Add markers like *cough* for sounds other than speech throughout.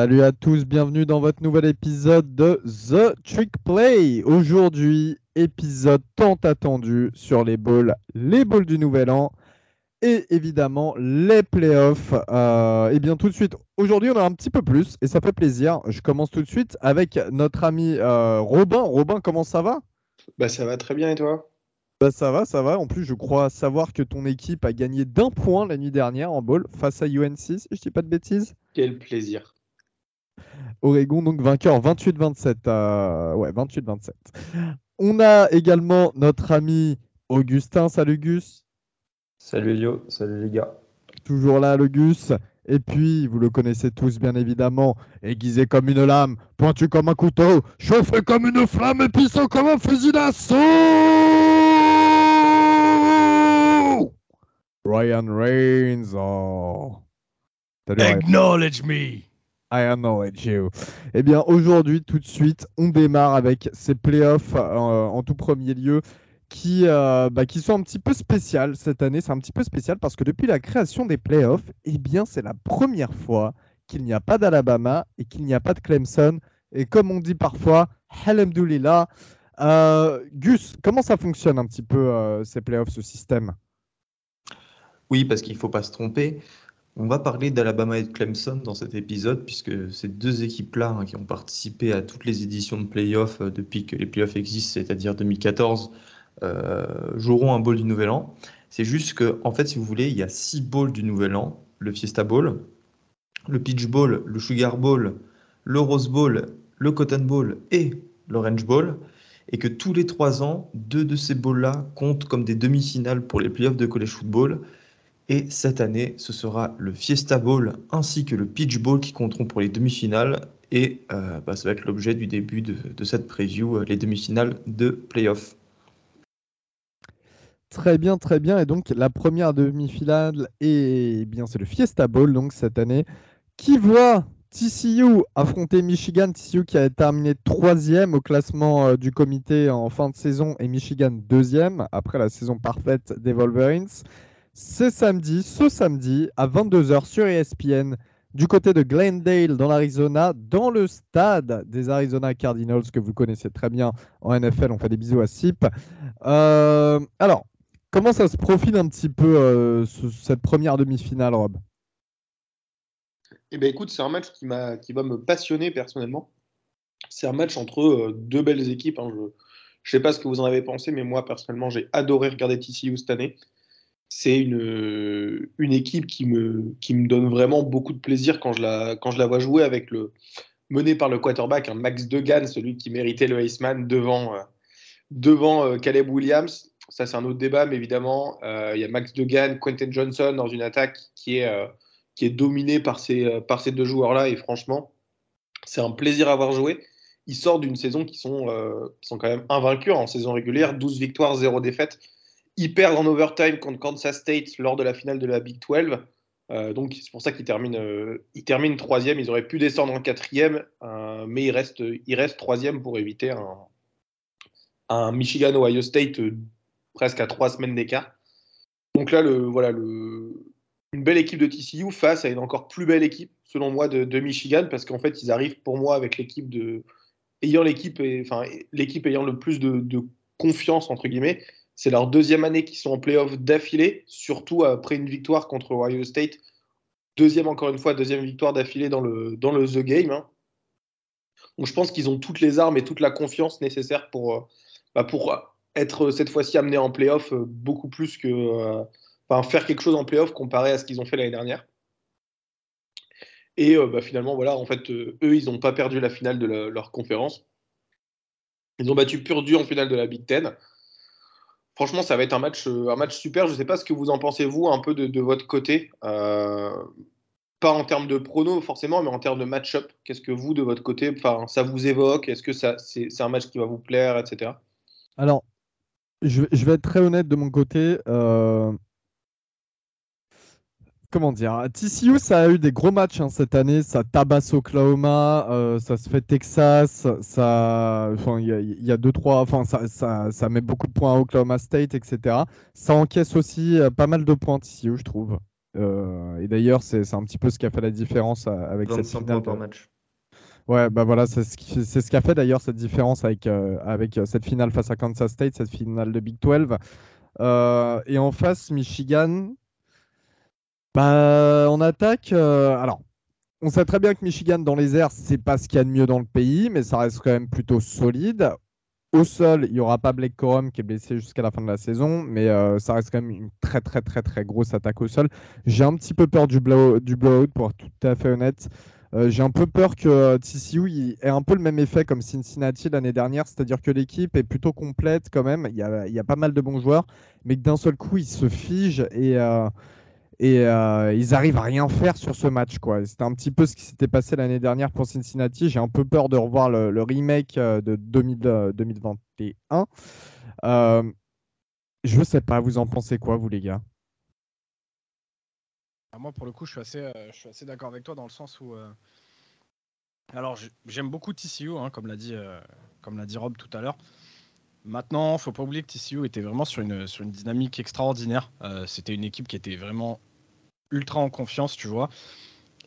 Salut à tous, bienvenue dans votre nouvel épisode de The Trick Play. Aujourd'hui, épisode tant attendu sur les balls, les balls du nouvel an et évidemment les playoffs. Euh, et bien tout de suite, aujourd'hui on a un petit peu plus et ça fait plaisir. Je commence tout de suite avec notre ami euh, Robin. Robin, comment ça va? Bah ça va très bien et toi? Bah ça va, ça va. En plus, je crois savoir que ton équipe a gagné d'un point la nuit dernière en ball face à UNC, si je dis pas de bêtises. Quel plaisir. Oregon, donc vainqueur 28-27. Euh, ouais, 28-27. On a également notre ami Augustin. Salut Gus. Salut Elio, salut les gars. Toujours là, le Gus. Et puis, vous le connaissez tous, bien évidemment, aiguisé comme une lame, pointu comme un couteau, chauffé comme une flamme et puissant comme un fusil d'assaut Ryan Reigns. Oh. Acknowledge me. I acknowledge you. Eh bien, aujourd'hui, tout de suite, on démarre avec ces playoffs euh, en tout premier lieu qui, euh, bah, qui sont un petit peu spéciales cette année. C'est un petit peu spécial parce que depuis la création des playoffs, eh bien, c'est la première fois qu'il n'y a pas d'Alabama et qu'il n'y a pas de Clemson. Et comme on dit parfois, Alhamdoulilah. Euh, Gus, comment ça fonctionne un petit peu ces playoffs, ce système? Oui, parce qu'il ne faut pas se tromper. On va parler d'Alabama et de Clemson dans cet épisode, puisque ces deux équipes-là hein, qui ont participé à toutes les éditions de playoffs depuis que les playoffs existent, c'est-à-dire 2014, euh, joueront un bowl du Nouvel An. C'est juste que, en fait, si vous voulez, il y a six bowls du Nouvel An le Fiesta Bowl, le Peach Bowl, le Sugar Bowl, le Rose Bowl, le Cotton Bowl et l'Orange Bowl, et que tous les trois ans, deux de ces bowls-là comptent comme des demi-finales pour les playoffs de college football. Et cette année, ce sera le Fiesta Bowl ainsi que le Peach Bowl qui compteront pour les demi-finales. Et euh, bah, ça va être l'objet du début de, cette preview, euh, les demi-finales de playoffs. Très bien, très bien. Et donc la première demi-finale, eh bien c'est le Fiesta Bowl cette année, qui voit TCU affronter Michigan? TCU qui a terminé troisième au classement euh, du comité en fin de saison et Michigan deuxième après la saison parfaite des Wolverines. C'est samedi, ce samedi à 22h sur ESPN du côté de Glendale dans l'Arizona, dans le stade des Arizona Cardinals que vous connaissez très bien en NFL. On fait des bisous à SIP. Euh, alors, Comment ça se profile un petit peu euh, cette première demi-finale, Rob? Eh bien, écoute, c'est un match qui, qui va me passionner personnellement. C'est un match entre euh, deux belles équipes. Hein. Je ne sais pas ce que vous en avez pensé, mais moi, personnellement, j'ai adoré regarder TCU cette année. C'est une, une équipe qui me, qui me donne vraiment beaucoup de plaisir quand je la, quand je la vois jouer avec le mené par le quarterback, Max Degan, celui qui méritait le Iceman devant, euh, devant Caleb Williams ça, c'est un autre débat, mais évidemment, euh, il y a Max Degan, Quentin Johnson dans une attaque qui est, euh, qui est dominée par ces, euh, par ces deux joueurs-là. Et franchement, c'est un plaisir à avoir joué. Ils sortent d'une saison qui sont, qui sont quand même invaincus en saison régulière 12 victoires, 0 défaites. Ils perdent en overtime contre Kansas State lors de la finale de la Big 12. donc c'est pour ça qu'ils terminent, ils terminent troisième. Ils auraient pu descendre en quatrième, mais ils restent, ils restent troisième pour éviter un, un Michigan-Ohio State presque à trois semaines d'écart. Donc là, le, voilà, le, une belle équipe de TCU face à une encore plus belle équipe, selon moi, de, Michigan, parce qu'en fait, ils arrivent pour moi avec l'équipe de. ayant l'équipe, enfin, ayant le plus de, confiance, entre guillemets. C'est leur deuxième année qu'ils sont en playoff d'affilée, surtout après une victoire contre Ohio State. Deuxième, encore une fois, deuxième victoire d'affilée dans le, The Game. Hein. Donc je pense qu'ils ont toutes les armes et toute la confiance nécessaire pour, euh, bah, être cette fois-ci amené en playoff euh, beaucoup plus que. Euh, faire quelque chose en playoff comparé à ce qu'ils ont fait l'année dernière. Et bah, finalement, voilà, en fait, eux, ils n'ont pas perdu la finale de leur conférence. Ils ont battu Purdue en finale de la Big Ten. Franchement, ça va être un match, un match super. Je ne sais pas ce que vous en pensez, vous, un peu de, votre côté. pas en termes de prono, forcément, mais en termes de match-up. Qu'est-ce que vous, de votre côté, ça vous évoque? Est-ce que c'est un match qui va vous plaire, etc. Alors, je, vais être très honnête de mon côté. Euh, comment dire TCU, ça a eu des gros matchs hein, cette année. Ça tabasse Oklahoma, euh, ça se fait Texas, ça, il y, a deux trois, enfin ça, ça, met beaucoup de points à Oklahoma State, etc. Ça encaisse aussi euh, pas mal de points TCU, je trouve. et d'ailleurs, c'est un petit peu ce qui a fait la différence avec cette finale. par match. Ouais, bah voilà, c'est ce qui, c'est ce qui a fait d'ailleurs cette différence avec, avec cette finale face à Kansas State, cette finale de Big 12. et en face, Michigan, bah, on attaque. alors, on sait très bien que Michigan dans les airs, c'est pas ce qu'il y a de mieux dans le pays, mais ça reste quand même plutôt solide. Au sol, il n'y aura pas Blake Corum qui est blessé jusqu'à la fin de la saison, mais euh, ça reste quand même une très très très très grosse attaque au sol. J'ai un petit peu peur du, blow, du blowout, pour être tout à fait honnête. Euh, j'ai un peu peur que euh, TCU ait un peu le même effet comme Cincinnati l'année dernière, c'est-à-dire que l'équipe est plutôt complète quand même, il y, a, il y a, pas mal de bons joueurs, mais que d'un seul coup, ils se figent et et euh, ils arrivent à rien faire sur ce match. C'était un petit peu ce qui s'était passé l'année dernière pour Cincinnati. J'ai un peu peur de revoir le, remake euh, de 2021. Euh, je sais pas, vous en pensez quoi, vous les gars? Ah, Moi, pour le coup, je suis assez, assez d'accord avec toi dans le sens où. Alors, j'aime beaucoup TCU, hein, comme l'a dit, l'a dit Rob tout à l'heure. Maintenant, faut pas oublier que TCU était vraiment sur une, sur une dynamique extraordinaire. C'était une équipe qui était vraiment ultra en confiance, tu vois.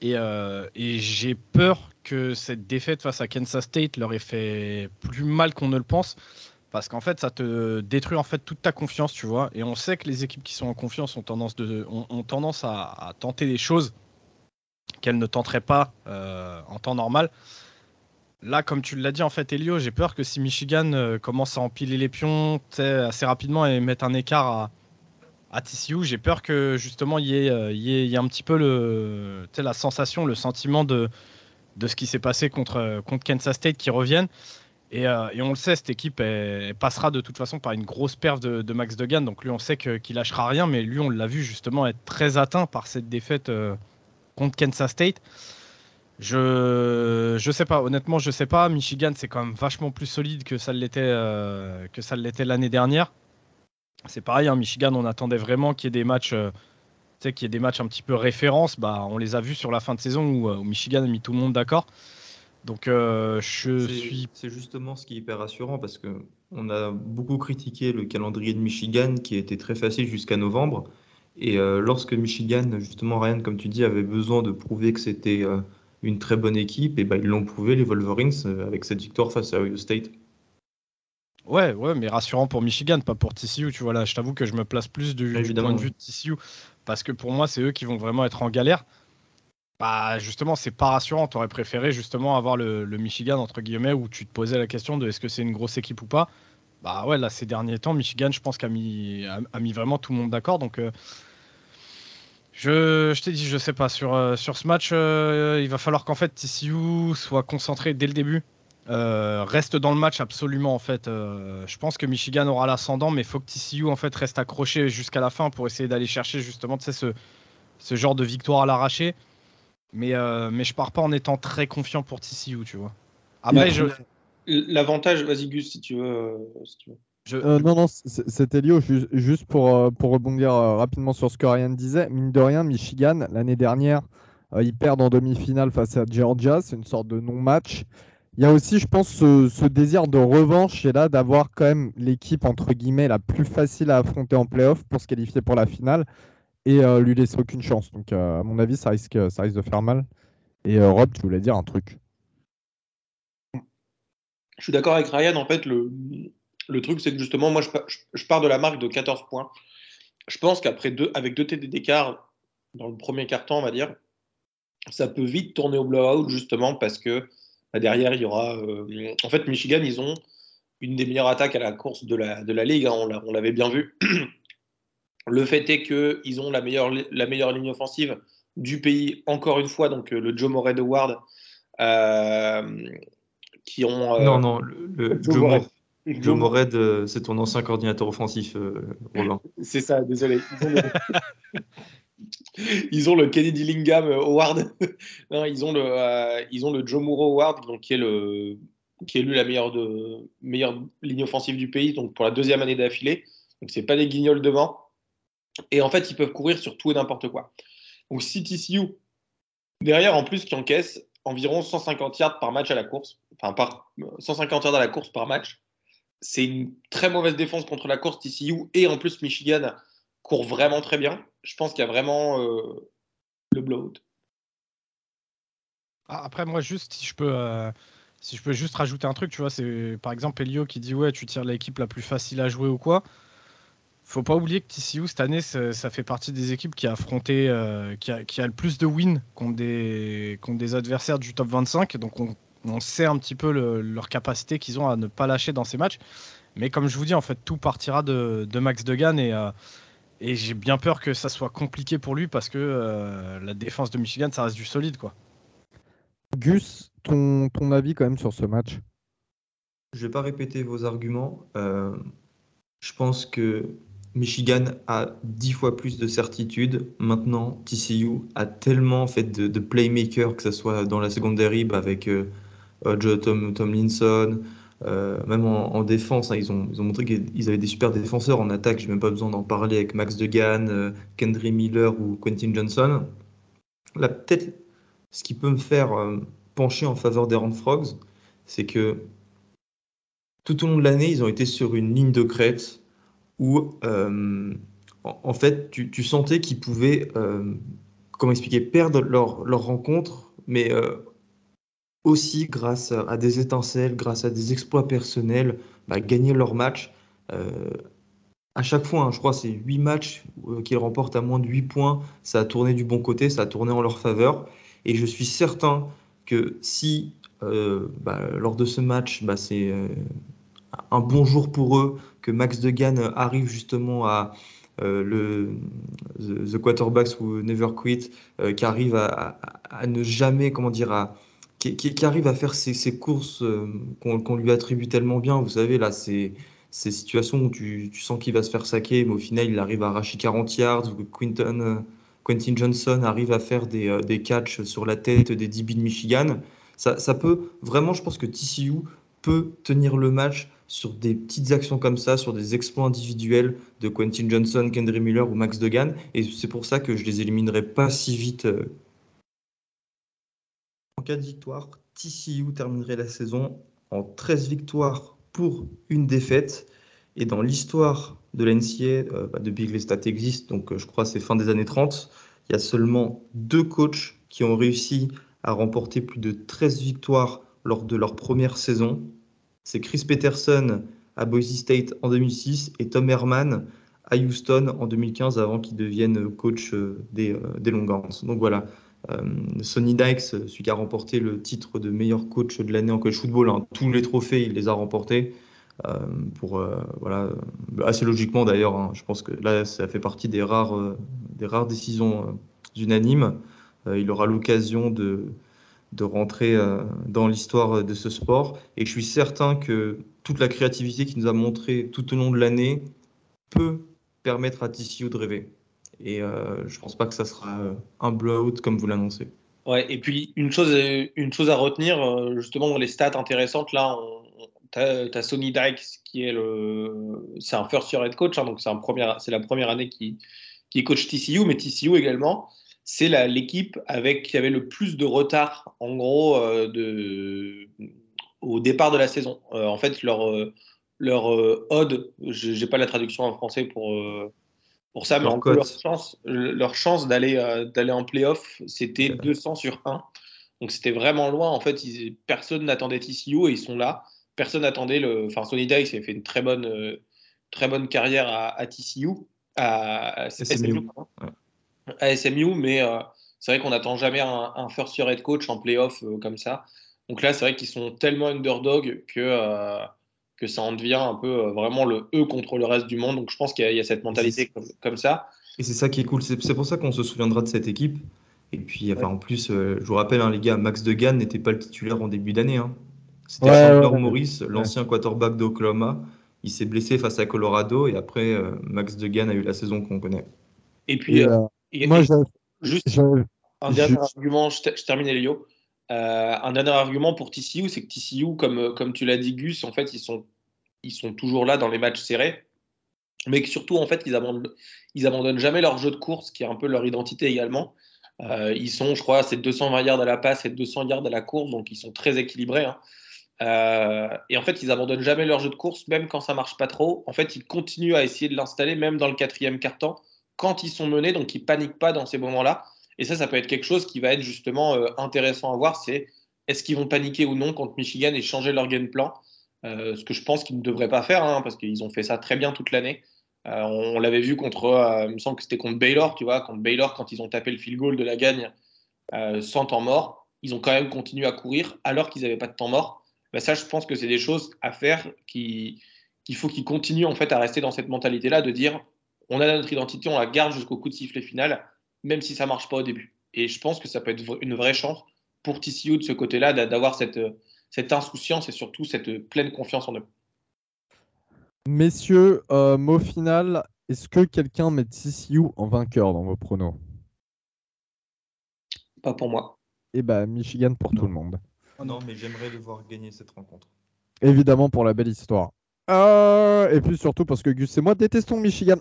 Euh, et, j'ai peur que cette défaite face à Kansas State leur ait fait plus mal qu'on ne le pense. Parce qu'en fait, ça te détruit en fait toute ta confiance, tu vois. Et on sait que les équipes qui sont en confiance ont tendance, de, ont, tendance à, tenter des choses qu'elles ne tenteraient pas euh, en temps normal. Là, comme tu l'as dit, en fait, Elio, j'ai peur que si Michigan euh, commence à empiler les pions assez rapidement et mettre un écart à, à TCU, j'ai peur que justement il y, ait, euh, y, ait un petit peu le, la sensation, le sentiment de, ce qui s'est passé contre, contre Kansas State qui revienne. Et, euh, et, on le sait, cette équipe passera de toute façon par une grosse perf de, Max Degan. Donc lui, on sait qu'il lâchera rien, mais lui, on l'a vu justement être très atteint par cette défaite euh, contre Kansas State. Je je sais pas, honnêtement, je sais pas. Michigan, c'est quand même vachement plus solide que ça que ça l'était l'année dernière. C'est pareil, hein, Michigan, on attendait vraiment qu'il y ait des matchs, euh, qu'il y ait des matchs un petit peu référence. Bah, on les a vus sur la fin de saison où, euh, Michigan a mis tout le monde d'accord. Donc, euh, je suis. C'est justement ce qui est hyper rassurant parce que on a beaucoup critiqué le calendrier de Michigan qui était très facile jusqu'à novembre. Et lorsque Michigan, justement, Ryan, comme tu dis, avait besoin de prouver que c'était une très bonne équipe, et ben ils l'ont prouvé, les Wolverines, avec cette victoire face à Ohio State. Ouais, ouais, mais rassurant pour Michigan, pas pour TCU. Tu vois, là, je t'avoue que je me place plus du, point de vue de TCU parce que pour moi, c'est eux qui vont vraiment être en galère. Bah, justement, c'est pas rassurant. Tu aurais préféré justement avoir le, Michigan, entre guillemets, où tu te posais la question de est-ce que c'est une grosse équipe ou pas. Bah ouais, là, ces derniers temps, Michigan, je pense qu'a mis, a, mis vraiment tout le monde d'accord. Donc, euh, je, je t'ai dit, je sais pas. Sur, euh, sur ce match, euh, il va falloir qu'en fait TCU soit concentré dès le début euh, reste dans le match absolument en fait. Euh, je pense que Michigan aura l'ascendant, mais il faut que TCU en fait reste accroché jusqu'à la fin pour essayer d'aller chercher justement ce, ce genre de victoire à l'arraché. Mais, euh, mais je pars pas en étant très confiant pour TCU, tu vois. Après, je... L'avantage, vas-y Gus, si tu veux. non, non, c'était lié juste pour, pour rebondir rapidement sur ce que Ryan disait. Mine de rien, Michigan, l'année dernière, ils perdent en demi-finale face à Georgia. C'est une sorte de non-match. Il y a aussi, je pense, ce, désir de revanche et là d'avoir quand même l'équipe entre guillemets la plus facile à affronter en playoff pour se qualifier pour la finale et euh, lui laisser aucune chance. Donc, euh, à mon avis, ça risque, ça risque de faire mal. Et euh, Rob, tu voulais dire un truc? Je suis d'accord avec Ryan. En fait, le, truc, c'est que justement, moi, je, pars de la marque de 14 points. Je pense qu'après deux, avec deux d'écart dans le premier quart-temps, on va dire, ça peut vite tourner au blowout justement parce que derrière, il y aura. Euh, en fait, Michigan, ils ont une des meilleures attaques à la course de la, de la ligue. Hein, on l'avait bien vu. *clears throat* le fait est qu'ils ont la meilleure, la meilleure ligne offensive du pays, encore une fois, donc euh, le Joe Morehead Award. Euh, qui ont. non, non, le, Joe, Joe, Morehead, c'est ton ancien coordinateur offensif, Roland. *laughs* C'est ça, désolé. *laughs* ils ont le Kennedy Dillingham Award. *laughs* ils, ont le, euh, ils ont le Joe Moore Award, donc, qui, est le, qui est élu la meilleure, de, meilleure ligne offensive du pays, donc pour la deuxième année d'affilée. Donc, c'est pas des guignols devant. Et en fait, ils peuvent courir sur tout et n'importe quoi. Donc, CTCU, derrière, en plus, qui encaisse environ 150 yards par match à la course, enfin, par 150 yards à la course par match. C'est une très mauvaise défense contre la course, TCU, et en plus, Michigan court vraiment très bien. Je pense qu'il y a vraiment euh, le blowout. Ah, après, moi, juste, si je peux, euh, si je peux juste rajouter un truc, tu vois, c'est par exemple Elio qui dit ouais, tu tires l'équipe la plus facile à jouer ou quoi. Faut pas oublier que TCU cette année, ça, fait partie des équipes qui a affronté, euh, qui, a, le plus de wins contre des, contre des adversaires du top 25. Donc on, sait un petit peu leur capacité qu'ils ont à ne pas lâcher dans ces matchs. Mais comme je vous dis, en fait, tout partira de, de Max Degan et, et j'ai bien peur que ça soit compliqué pour lui parce que la défense de Michigan, ça reste du solide, quoi. Gus, ton, ton avis quand même sur ce match? Je ne vais pas répéter vos arguments. Euh, je pense que Michigan a dix fois plus de certitude. Maintenant, TCU a tellement fait de, playmakers, que ce soit dans la secondary bah, avec euh, Joe Tom, Tomlinson, euh, même en, défense. Hein, ils, ont, montré qu'ils avaient des super défenseurs en attaque. Je n'ai même pas besoin d'en parler avec Max Degan, Kendry Miller ou Quentin Johnson. Là, peut-être ce qui peut me faire euh, pencher en faveur des Rand Frogs, c'est que tout au long de l'année, ils ont été sur une ligne de crête où, euh, en, fait, tu, sentais qu'ils pouvaient, euh, comment expliquer, perdre leur, leur rencontre, mais aussi grâce à, des étincelles, grâce à des exploits personnels, bah, gagner leur match. à chaque fois, hein, je crois, c'est 8 matchs qu'ils remportent à moins de 8 points. Ça a tourné du bon côté, ça a tourné en leur faveur. Et je suis certain que si euh, bah, lors de ce match, bah, c'est euh, un bon jour pour eux, que Max Degan arrive justement à euh, le the, Quarterbacks ou Never Quit, qui arrive à, ne jamais, comment dire, à, qui, arrive à faire ces, courses qu'on lui attribue tellement bien. Vous savez, là, c'est ces situations où tu, sens qu'il va se faire saquer, mais au final, il arrive à arracher 40 yards, ou Quinton Quentin Johnson arrive à faire des, euh, catchs sur la tête des DB de Michigan. Ça, ça, peut vraiment, je pense que TCU peut tenir le match sur des petites actions comme ça, sur des exploits individuels de Quentin Johnson, Kendry Miller ou Max Degan. Et c'est pour ça que je les éliminerai pas si vite. Euh. En cas de victoire, TCU terminerait la saison en 13 victoires pour une défaite. Et dans l'histoire de l'NCA, euh, bah, depuis que les stats existent, donc euh, je crois c'est fin des années 30, il y a seulement deux coachs qui ont réussi à remporter plus de 13 victoires lors de leur première saison. C'est Chris Peterson à Boise State en 2006 et Tom Herman à Houston en 2015 avant qu'il devienne coach euh, des, des Longhorns. Donc voilà, Sonny Dykes, celui qui a remporté le titre de meilleur coach de l'année en college football, hein, tous les trophées, il les a remportés. Euh, pour euh, voilà assez logiquement d'ailleurs hein. je pense que là ça fait partie des rares euh, des rares décisions unanimes il aura l'occasion de de rentrer dans l'histoire de ce sport et je suis certain que toute la créativité qu'il nous a montré tout au long de l'année peut permettre à TCU de rêver et je pense pas que ça sera un blowout comme vous l'annoncez. Ouais, et puis une chose, une chose à retenir, justement dans les stats intéressantes, là, tu as, Sonny Dykes qui est le. C'est un first year head coach, hein, donc c'est la première année qui, qui coach TCU, mais TCU également. C'est l'équipe avec qui avait le plus de retard, en gros, euh, de, au départ de la saison. Euh, en fait, leur, euh, leur odd, je n'ai pas la traduction en français pour, pour ça, mais en gros, leur chance, leur chance d'aller d'aller en playoff, c'était 200 sur 1. Donc c'était vraiment loin. En fait, personne n'attendait TCU et ils sont là personne n'attendait le. Enfin, Sonny Dykes a fait une très bonne, euh, très bonne carrière à, TCU, à, SMU, à SMU, mais euh, c'est vrai qu'on n'attend jamais un, first year head coach en playoff euh, comme ça. Donc là, c'est vrai qu'ils sont tellement underdog que, que ça en devient un peu vraiment le eux contre le reste du monde. Donc je pense qu'il y, a cette mentalité comme, ça. Et c'est ça qui est cool. C'est pour ça qu'on se souviendra de cette équipe. Et puis, enfin, en plus, je vous rappelle, hein, les gars, Max Degan n'était pas le titulaire en début d'année. Hein. C'était Chandler Morris, l'ancien quarterback d'Oklahoma. Il s'est blessé face à Colorado et après, euh, Max Degan a eu la saison qu'on connaît. Et puis, euh, moi, juste un dernier argument, je, termine Elio. Euh, un dernier argument pour TCU, c'est que TCU, comme, comme tu l'as dit, Gus, en fait, ils sont, ils sont toujours là dans les matchs serrés, mais que surtout, en fait, ils abandonnent, ils abandonnent jamais leur jeu de course, qui est un peu leur identité également. ils sont, je crois, c'est 220 yards à la passe et 200 yards à la course, donc ils sont très équilibrés. Hein. Euh, et en fait, ils abandonnent jamais leur jeu de course, même quand ça marche pas trop. En fait, ils continuent à essayer de l'installer, même dans le quatrième quart-temps, quand ils sont menés, donc ils paniquent pas dans ces moments-là. Et ça, ça peut être quelque chose qui va être justement euh, intéressant à voir. C'est est-ce qu'ils vont paniquer ou non contre Michigan et changer leur game plan euh, Ce que je pense qu'ils ne devraient pas faire, hein, parce qu'ils ont fait ça très bien toute l'année. Euh, on, l'avait vu contre, il me semble que c'était contre Baylor, tu vois, contre Baylor quand ils ont tapé le field goal de la gagne sans temps mort, ils ont quand même continué à courir alors qu'ils n'avaient pas de temps mort. Ben ça, je pense que c'est des choses à faire qu'il faut qu'ils continuent en fait à rester dans cette mentalité-là de dire on a notre identité, on la garde jusqu'au coup de sifflet final même si ça marche pas au début. Et je pense que ça peut être une vraie chance pour TCU de ce côté-là, d'avoir cette, cette insouciance et surtout cette pleine confiance en eux. Messieurs, euh, mot final, est-ce que quelqu'un met TCU en vainqueur dans vos pronos? Pas pour moi. Eh bien, Michigan pour tout le monde. Oh non, mais j'aimerais le voir gagner cette rencontre. Évidemment pour la belle histoire. Euh, et puis surtout parce que Gus et moi détestons Michigan.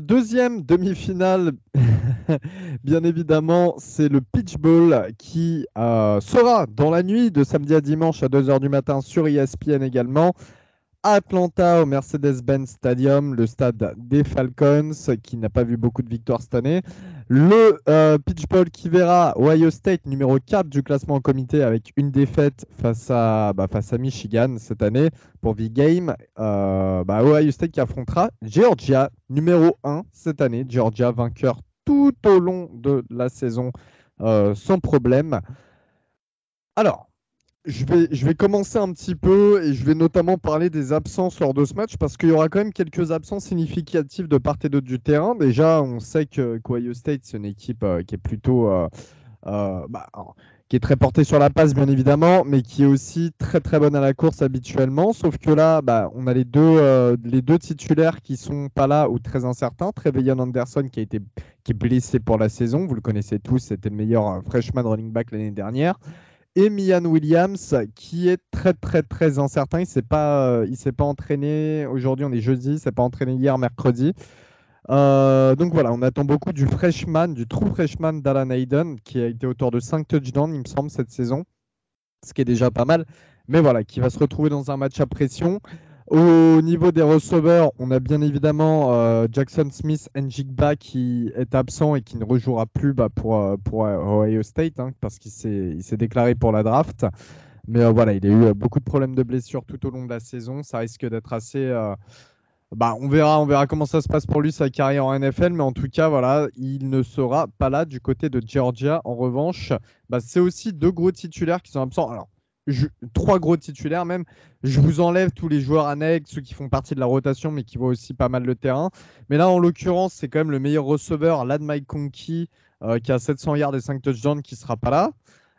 Deuxième demi-finale, *laughs* bien évidemment, c'est le Pitch Bowl qui euh, sera dans la nuit de samedi à dimanche à 2h du matin sur ESPN également. Atlanta au Mercedes-Benz Stadium, le stade des Falcons, qui n'a pas vu beaucoup de victoires cette année. Le euh, pitch ball qui verra Ohio State numéro 4 du classement en comité avec une défaite face à, bah, face à Michigan cette année pour V-Game. Euh, bah, Ohio State qui affrontera Georgia numéro 1 cette année. Georgia vainqueur tout au long de la saison euh, sans problème. Alors, je vais, je vais commencer un petit peu et je vais notamment parler des absences lors de ce match parce qu'il y aura quand même quelques absences significatives de part et d'autre du terrain. Déjà, on sait que Ohio State, c'est une équipe euh, qui est plutôt. Euh, euh, bah, qui est très portée sur la passe, bien évidemment, mais qui est aussi très très bonne à la course habituellement. Sauf que là, bah, on a les deux, les deux titulaires qui sont pas là ou très incertains. Trevelyan Anderson qui a été qui est blessé pour la saison, vous le connaissez tous, c'était le meilleur freshman running back l'année dernière et Mian Williams qui est très très très incertain. Il ne s'est pas, euh, il s'est pas entraîné aujourd'hui, on est jeudi, il s'est pas entraîné hier mercredi. Euh, donc voilà, on attend beaucoup du freshman, du true freshman d'Alan Hayden qui a été auteur de 5 touchdowns, il me semble, cette saison, ce qui est déjà pas mal. Mais voilà, qui va se retrouver dans un match à pression. Au niveau des receveurs, on a bien évidemment euh, Jackson Smith Njigba qui est absent et qui ne rejouera plus bah, pour, euh, pour euh, Ohio State hein, parce qu'il s'est déclaré pour la draft. Mais voilà, il a eu beaucoup de problèmes de blessures tout au long de la saison. Ça risque d'être assez. Bah, on verra, on verra comment ça se passe pour lui sa carrière en NFL, mais en tout cas, voilà, il ne sera pas là du côté de Georgia. En revanche, bah, c'est aussi deux gros titulaires qui sont absents. Alors, trois gros titulaires même. Je vous enlève tous les joueurs annexes, ceux qui font partie de la rotation, mais qui voient aussi pas mal le terrain. Mais là, en l'occurrence, c'est quand même le meilleur receveur, Lad Mike Conky, euh, qui a 700 yards et 5 touchdowns, qui sera pas là.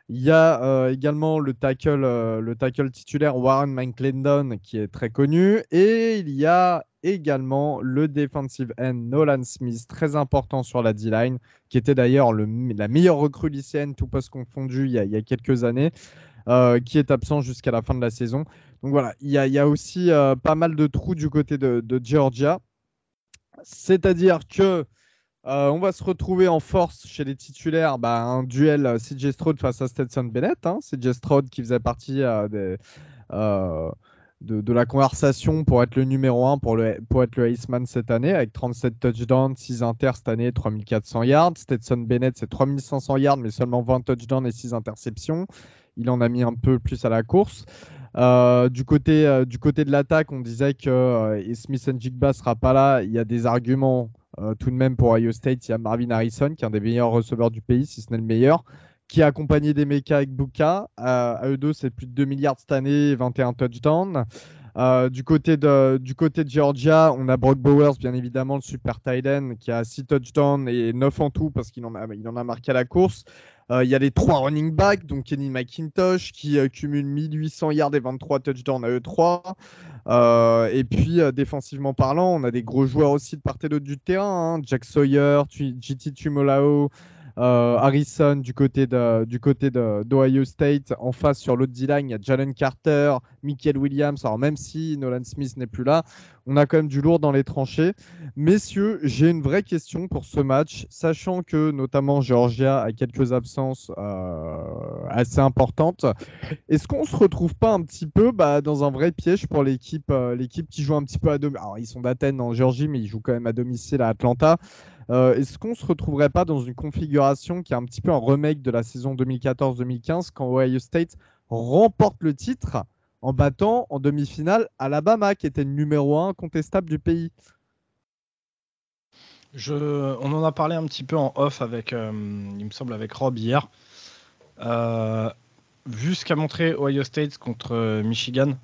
Il y a euh, également le tackle, euh, le tackle titulaire Warren McClendon, qui est très connu. Et il y a également le defensive end Nolan Smith, très important sur la D-line, qui était d'ailleurs la meilleure recrue lycéenne, tout poste confondu, il y, a, il y a quelques années. Euh, qui est absent jusqu'à la fin de la saison. Donc voilà, il y a, aussi euh, pas mal de trous du côté de, Georgia. C'est-à-dire que euh, on va se retrouver en force chez les titulaires, bah, un duel CJ Stroud face à Stetson Bennett. Hein. CJ Stroud qui faisait partie de, la conversation pour être le numéro 1, pour, être le Iceman cette année, avec 37 touchdowns, 6 inter cette année, 3400 yards. Stetson Bennett, c'est 3500 yards, mais seulement 20 touchdowns et 6 interceptions il en a mis un peu plus à la course. Euh, du, côté, euh, du côté de l'attaque, on disait que euh, Smith Jigba ne sera pas là. Il y a des arguments tout de même pour Ohio State. Il y a Marvin Harrison, qui est un des meilleurs receveurs du pays, si ce n'est le meilleur, qui a accompagné des mechas avec Buka. à eux deux, c'est plus de 2 milliards cette année, 21 touchdowns. du, côté de, du côté de Georgia, on a Brock Bowers, bien évidemment, le super tight end, qui a 6 touchdowns et 9 en tout parce qu'il en, il en a marqué à la course. Euh, il y a les trois running backs, donc Kenny McIntosh qui euh, cumule 1800 yards et 23 touchdowns à E3. Euh, et puis, défensivement parlant, on a des gros joueurs aussi de part et d'autre du terrain. Hein. Jack Sawyer, JT Tumolao, euh, Harrison du côté du côté d'Ohio State. En face sur l'autre D-line, il y a Jalen Carter, Michael Williams. Alors même si Nolan Smith n'est plus là, on a quand même du lourd dans les tranchées. Messieurs, j'ai une vraie question pour ce match, sachant que notamment Georgia a quelques absences euh, assez importantes. Est-ce qu'on se retrouve pas un petit peu bah, dans un vrai piège pour l'équipe, euh, l'équipe qui joue un petit peu à domicile Alors ils sont d'Athènes en Géorgie, mais ils jouent quand même à domicile à Atlanta. Euh, est-ce qu'on se retrouverait pas dans une configuration qui est un petit peu un remake de la saison 2014-2015 quand Ohio State remporte le titre? En battant en demi-finale Alabama, qui était le numéro 1 contestable du pays je, on en a parlé un petit peu en off avec, euh, il me semble, avec Rob hier. Euh, vu ce qu'a montré Ohio State contre euh, Michigan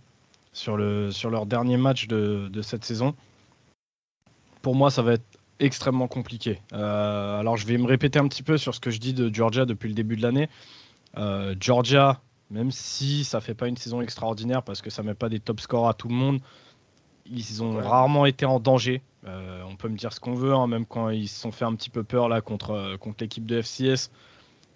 sur, le, sur leur dernier match de, de cette saison, pour moi, ça va être extrêmement compliqué. alors, je vais me répéter un petit peu sur ce que je dis de Georgia depuis le début de l'année. Georgia, même si ça fait pas une saison extraordinaire parce que ça met pas des top scores à tout le monde, ils ont rarement été en danger. Euh, on peut me dire ce qu'on veut, hein, même quand ils se sont fait un petit peu peur là contre, euh, contre l'équipe de FCS.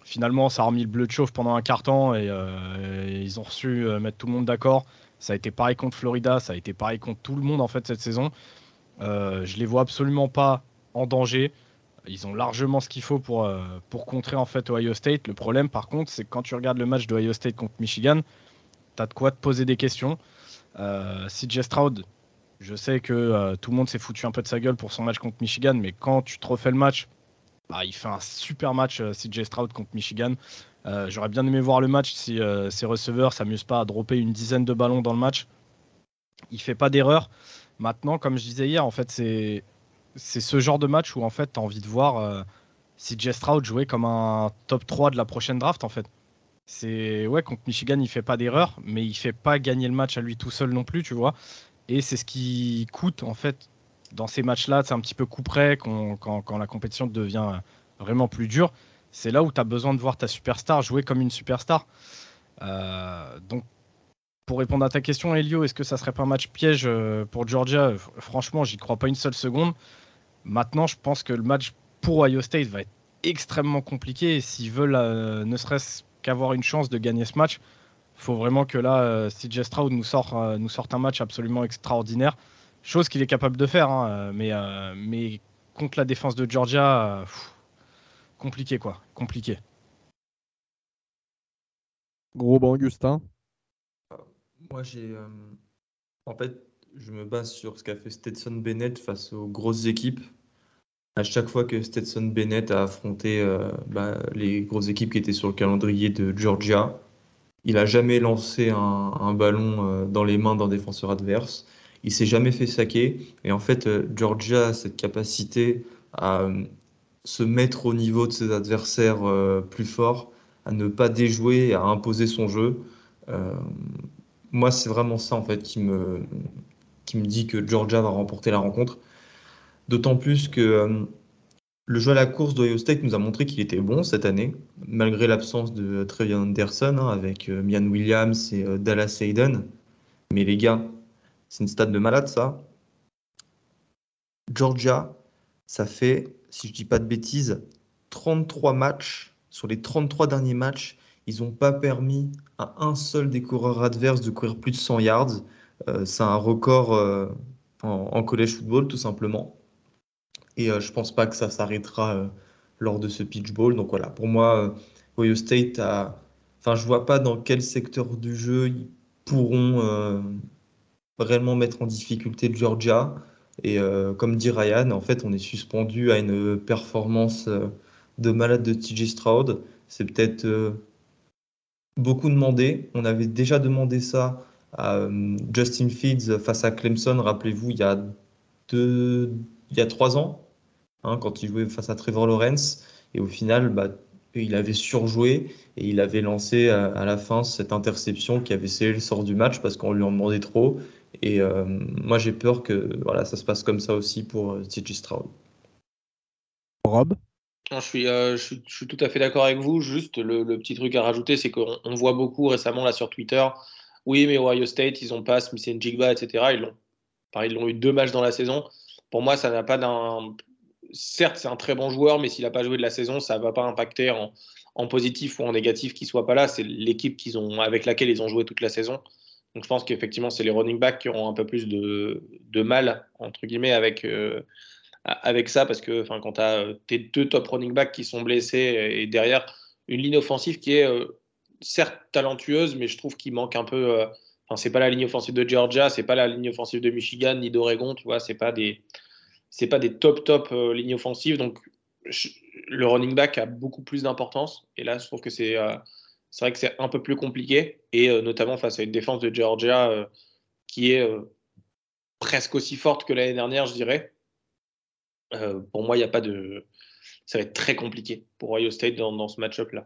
Finalement, ça a remis le bleu de chauffe pendant un quart temps et, euh, ils ont reçu mettre tout le monde d'accord. Ça a été pareil contre Florida, ça a été pareil contre tout le monde en fait cette saison. je les vois absolument pas en danger. Ils ont largement ce qu'il faut pour, pour contrer en fait Ohio State. Le problème par contre, c'est que quand tu regardes le match de Ohio State contre Michigan, tu as de quoi te poser des questions. CJ Stroud, je sais que euh, tout le monde s'est foutu un peu de sa gueule pour son match contre Michigan, mais quand tu te refais le match, bah, il fait un super match euh, CJ Stroud contre Michigan. Euh, j'aurais bien aimé voir le match si ses receveurs s'amusent pas à dropper une dizaine de ballons dans le match. Il fait pas d'erreur. Maintenant, comme je disais hier, en fait, c'est c'est ce genre de match où en fait, tu as envie de voir CJ Stroud jouer comme un top 3 de la prochaine draft en fait. C'est ouais contre Michigan, il fait pas d'erreur, mais il fait pas gagner le match à lui tout seul non plus, tu vois. Et c'est ce qui coûte, en fait, dans ces matchs-là, c'est un petit peu coup près quand, quand, la compétition devient vraiment plus dure. C'est là où tu as besoin de voir ta superstar jouer comme une superstar. Euh, donc, pour répondre à ta question, Elio, est-ce que ça serait pas un match piège euh, pour Georgia? Franchement, j'y crois pas une seule seconde. Maintenant, je pense que le match pour Ohio State va être extrêmement compliqué. S'ils veulent euh, ne serait-ce qu'avoir une chance de gagner ce match, il faut vraiment que là, euh, CJ Stroud nous sorte, euh, nous sorte un match absolument extraordinaire. Chose qu'il est capable de faire, hein, euh, mais, mais contre la défense de Georgia, compliqué quoi, compliqué. Gros banc, Augustin. Moi, j'ai. en fait, je me base sur ce qu'a fait Stetson Bennett face aux grosses équipes. À chaque fois que Stetson Bennett a affronté bah, les grosses équipes qui étaient sur le calendrier de Georgia, il n'a jamais lancé un, ballon euh, dans les mains d'un défenseur adverse. Il s'est jamais fait saquer. Et en fait, euh, Georgia a cette capacité à euh, se mettre au niveau de ses adversaires plus forts, à ne pas déjouer, à imposer son jeu. moi, c'est vraiment ça en fait qui me, qui me dit que Georgia va remporter la rencontre. D'autant plus que le jeu à la course d'Ohio State nous a montré qu'il était bon cette année, malgré l'absence de Trevion Anderson hein, avec euh, Mian Williams et euh, Dallas Hayden. Mais les gars, c'est une stade de malade ça. Georgia, ça fait, si je dis pas de bêtises, 33 matchs. Sur les 33 derniers matchs, ils n'ont pas permis à un seul des coureurs adverses de courir plus de 100 yards. Euh, c'est un record en, en college football tout simplement. Et euh, je pense pas que ça s'arrêtera euh, lors de ce pitch ball. Donc voilà, pour moi, euh, Ohio State a. Enfin, je vois pas dans quel secteur du jeu ils pourront réellement mettre en difficulté Georgia. Et comme dit Ryan, en fait, on est suspendu à une performance de malade de TJ Stroud. C'est peut-être beaucoup demandé. On avait déjà demandé ça Justin Fields face à Clemson, rappelez-vous, il y a deux, il y a trois ans. Hein, quand il jouait face à Trevor Lawrence. Et au final, bah, il avait surjoué et il avait lancé à, la fin cette interception qui avait scellé le sort du match parce qu'on lui en demandait trop. Et euh, moi, j'ai peur que voilà, ça se passe comme ça aussi pour euh, TJ Stroud. Rob? Je suis, euh, je, suis, tout à fait d'accord avec vous. Juste le, petit truc à rajouter, c'est qu'on voit beaucoup récemment là sur Twitter. Oui, mais Ohio State, ils ont pas Smith Jigba, etc. Ils l'ont, eu deux matchs dans la saison. Pour moi, ça n'a pas d'un, certes, c'est un très bon joueur, mais s'il n'a pas joué de la saison, ça ne va pas impacter en, positif ou en négatif qu'il ne soit pas là. C'est l'équipe ont, avec laquelle ils ont joué toute la saison. Donc je pense qu'effectivement, c'est les running backs qui auront un peu plus de, mal, entre guillemets, avec, euh, avec ça, parce que quand tu as tes deux top running backs qui sont blessés et derrière une ligne offensive qui est euh, certes talentueuse, mais je trouve qu'il manque un peu. Euh, enfin, c'est pas la ligne offensive de Georgia, c'est pas la ligne offensive de Michigan ni d'Oregon, tu vois, c'est pas des c'est pas des top top euh, lignes offensives, donc le running back a beaucoup plus d'importance. Et là, je trouve que c'est c'est vrai que c'est un peu plus compliqué, et notamment face à une défense de Georgia qui est presque aussi forte que l'année dernière, je dirais. pour moi, il n'y a pas de. Ça va être très compliqué pour Ohio State dans, dans ce match-up là.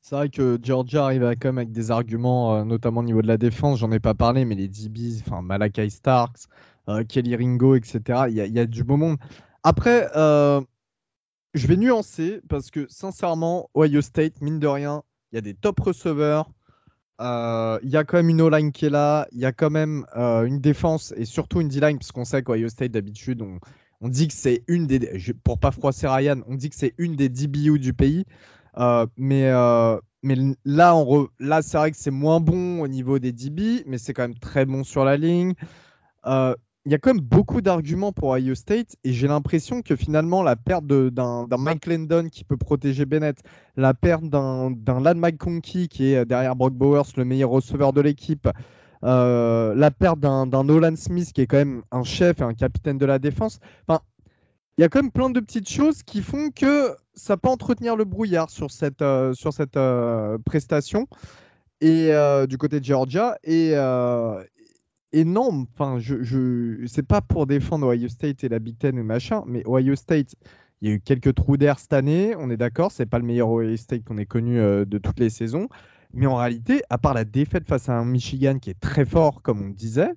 C'est vrai que Georgia arrive quand même avec des arguments, euh, notamment au niveau de la défense. J'en ai pas parlé, mais les DBs, enfin Malakai Starks, euh, Kelly Ringo, etc. Il y, a du beau monde. Après, euh, je vais nuancer parce que sincèrement, Ohio State, mine de rien, il y a des top receveurs. Il y a quand même une O-line qui est là. Il y a quand même une défense et surtout une D-line, parce qu'on sait qu'Ohio State, d'habitude, on, dit que c'est une des. Pour pas froisser Ryan, on dit que c'est une des DBU du pays. Euh, mais, euh, là c'est vrai que c'est moins bon au niveau des DB, mais c'est quand même très bon sur la ligne. Euh, il y a quand même beaucoup d'arguments pour Ohio State et j'ai l'impression que finalement la perte d'un Mike Lendon qui peut protéger Bennett, la perte d'un Lad McConkey qui est derrière Brock Bowers, le meilleur receveur de l'équipe, la perte d'un Nolan Smith qui est quand même un chef et un capitaine de la défense. Enfin, il y a quand même plein de petites choses qui font que ça peut entretenir le brouillard sur cette, euh, sur cette euh, prestation et euh, du côté de Georgia. Et, et non, enfin, je, c'est pas pour défendre Ohio State et la Big Ten ou machin, mais Ohio State, il y a eu quelques trous d'air cette année, on est d'accord, c'est pas le meilleur Ohio State qu'on ait connu de toutes les saisons. Mais en réalité, à part la défaite face à un Michigan qui est très fort, comme on disait,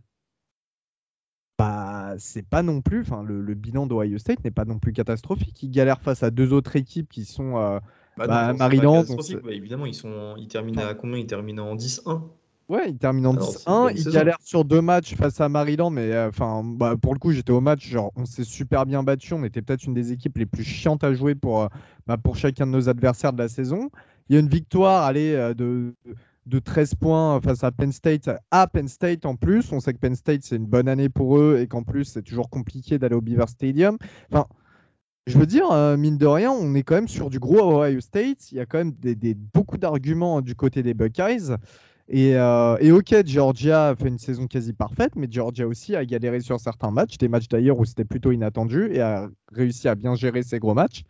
bah, c'est pas non plus, enfin, le, bilan d'Ohio State n'est pas non plus catastrophique. Ils galèrent face à deux autres équipes qui sont euh, bah, bah Maryland. Bah, évidemment, ils, sont, ils terminent à combien? Ils terminent en 10-1 Ouais, ils terminent en 10-1. Ils galèrent sur deux matchs face à Maryland, mais euh, enfin, bah, pour le coup, j'étais au match. Genre, on s'est super bien battu. On était peut-être une des équipes les plus chiantes à jouer pour, euh, bah, pour chacun de nos adversaires de la saison. Il y a une victoire, allez, de de 13 points face à Penn State, à Penn State en plus. On sait que Penn State, c'est une bonne année pour eux et qu'en plus, c'est toujours compliqué d'aller au Beaver Stadium. Enfin, je veux dire, euh, mine de rien, on est quand même sur du gros Ohio State. Il y a quand même des, beaucoup d'arguments du côté des Buckeyes. Et, euh, et, ok, Georgia a fait une saison quasi parfaite, mais Georgia aussi a galéré sur certains matchs, des matchs d'ailleurs où c'était plutôt inattendu et a réussi à bien gérer ses gros matchs.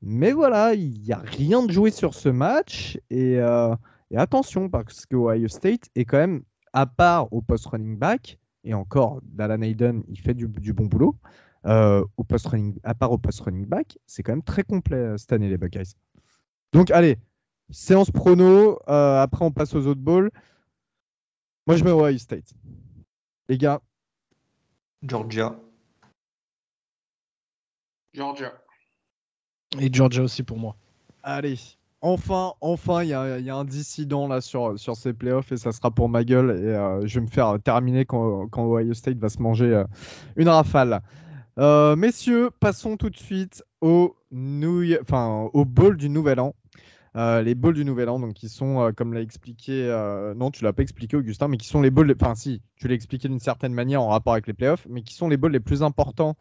Mais voilà, il n'y a rien de joué sur ce match. Et, euh, et attention, parce que Ohio State est quand même, à part au post running back, et encore, Dallan Hayden, il fait du, bon boulot, euh, au post running, à part au post running back, c'est quand même très complet euh, cette année, les Buckeyes. Donc, allez, séance prono, euh, après on passe aux autres balls. Moi, je mets Ohio State. Les gars. Georgia. Georgia. Et Georgia aussi pour moi. Allez, Enfin, enfin, il y, a un dissident là sur, sur ces playoffs et ça sera pour ma gueule. Et euh, je vais me faire terminer quand, quand, Ohio State va se manger euh, une rafale. Euh, messieurs, passons tout de suite au, enfin, au ball du Nouvel An. les balls du Nouvel An, donc qui sont, comme l'a expliqué, non, tu l'as pas expliqué, Augustin, mais qui sont les balls, enfin, si, tu l'as expliqué d'une certaine manière en rapport avec les playoffs, mais qui sont les balls les plus importants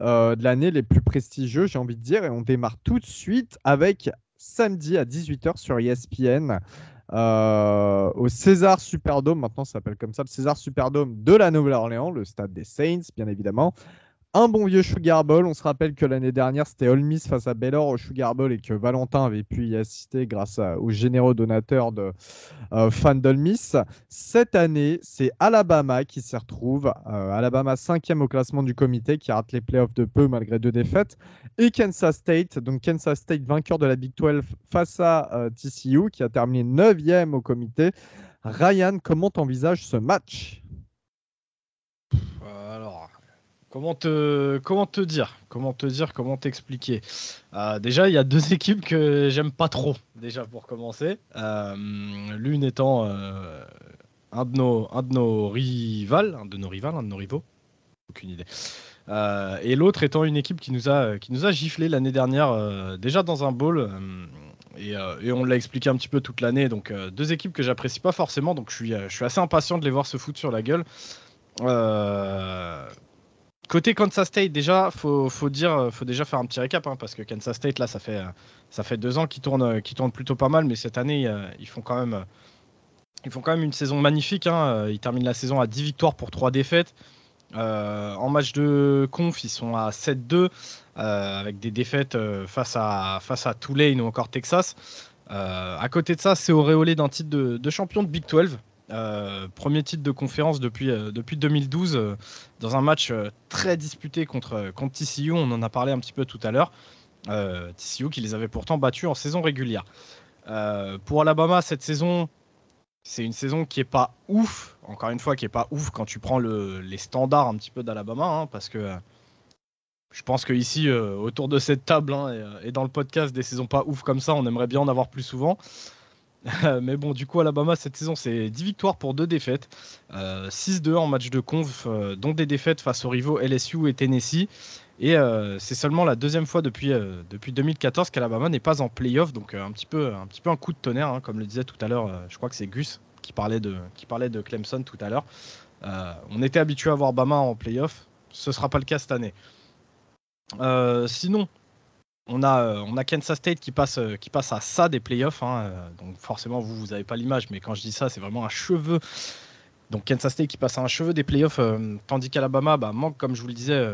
de l'année, les plus prestigieux, j'ai envie de dire. Et on démarre tout de suite avec samedi à 18h sur ESPN. Euh, au César Superdome, maintenant ça s'appelle comme ça, le César Superdome de la Nouvelle-Orléans, le stade des Saints, bien évidemment un bon vieux Sugar Bowl. On se rappelle que l'année dernière, c'était Ole Miss face à Baylor au Sugar Bowl et que Valentin avait pu y assister grâce aux généreux donateurs de euh, fans d'Ole Miss. Cette année, c'est Alabama qui s'y retrouve. Euh, Alabama cinquième au classement du comité qui rate les playoffs de peu malgré deux défaites. Et Kansas State, donc Kansas State vainqueur de la Big 12 face à euh, TCU qui a terminé neuvième au comité. Ryan, comment t'envisages ce match? Comment te, dire Comment te dire Comment t'expliquer? Euh, Déjà, il y a deux *laughs* équipes que j'aime pas trop, déjà pour commencer. Euh, l'une étant euh, un, de nos, un de nos rivales, un de nos rivales, un de nos rivaux. Aucune idée. et l'autre étant une équipe qui nous a, qui giflé l'année dernière, déjà dans un bowl. Et, et, on l'a expliqué un petit peu toute l'année. Donc, deux équipes que j'apprécie pas forcément. Donc, je suis, je suis assez impatient de les voir se foutre sur la gueule. Euh, Côté Kansas State, déjà, faut, faut dire, faut déjà faire un petit récap, hein, parce que Kansas State, là, ça fait, deux ans qu'ils tournent, qu'ils tournent plutôt pas mal, mais cette année, ils font quand même, ils font quand même une saison magnifique. Hein. Ils terminent la saison à 10 victoires pour 3 défaites. en match de conf, ils sont à 7-2 avec des défaites face, à, face à Tulane ou encore Texas. à côté de ça, c'est auréolé d'un titre de, champion de Big 12. Euh, premier titre de conférence depuis, euh, depuis 2012 euh, dans un match très disputé contre, contre TCU. On en a parlé un petit peu tout à l'heure. TCU qui les avait pourtant battus en saison régulière. pour Alabama, cette saison, c'est une saison qui est pas ouf. Encore une fois, qui est pas ouf quand tu prends le, les standards un petit peu d'Alabama, hein, parce que je pense que ici, autour de cette table hein, et, dans le podcast, des saisons pas ouf comme ça, on aimerait bien en avoir plus souvent. Mais bon, du coup, Alabama, cette saison, c'est 10 victoires pour 2 défaites. 6-2 euh, en match de conf, euh, dont des défaites face aux rivaux LSU et Tennessee. Et euh, c'est seulement la deuxième fois depuis, depuis 2014 qu'Alabama n'est pas en playoff. Donc un, petit peu, un petit peu un coup de tonnerre, hein, comme le disait tout à l'heure, je crois que c'est Gus qui parlait, de, qui parlait de Clemson tout à l'heure. on était habitué à voir Bama en playoff. Ce ne sera pas le cas cette année. sinon, on a, euh, on a Kansas State qui passe, euh, à ça des playoffs. Hein, euh, donc forcément, vous, vous n'avez pas l'image, mais quand je dis ça, c'est vraiment un cheveu. Donc Kansas State qui passe à un cheveu des playoffs, tandis qu'Alabama bah, manque, comme je vous le disais,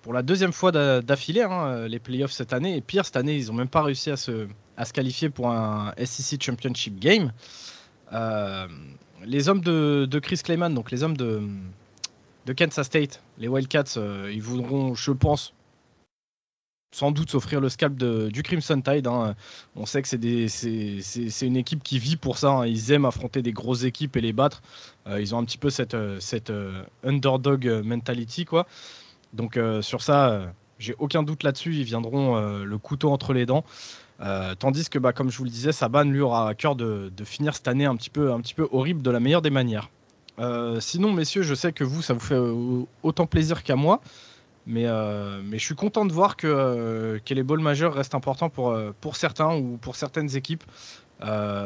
pour la deuxième fois d'affilée hein, les playoffs cette année. Et pire, cette année, ils n'ont même pas réussi à se, qualifier pour un SEC Championship Game. les hommes de, de, Chris Clayman, donc les hommes de, de Kansas State, les Wildcats, ils voudront, je pense, sans doute s'offrir le scalp du Crimson Tide. Hein. On sait que c'est une équipe qui vit pour ça. Hein. Ils aiment affronter des grosses équipes et les battre. Euh, ils ont un petit peu cette, euh, euh, underdog mentality. Quoi. Donc sur ça, j'ai aucun doute là-dessus. Ils viendront le couteau entre les dents. tandis que, bah, comme je vous le disais, Saban lui aura à cœur de, de, finir cette année un petit, peu, un petit peu horrible de la meilleure des manières. sinon, messieurs, je sais que vous, ça vous fait autant plaisir qu'à moi. Mais, euh, mais je suis content de voir que, euh, les balls majeurs restent importants pour, euh, certains ou pour certaines équipes.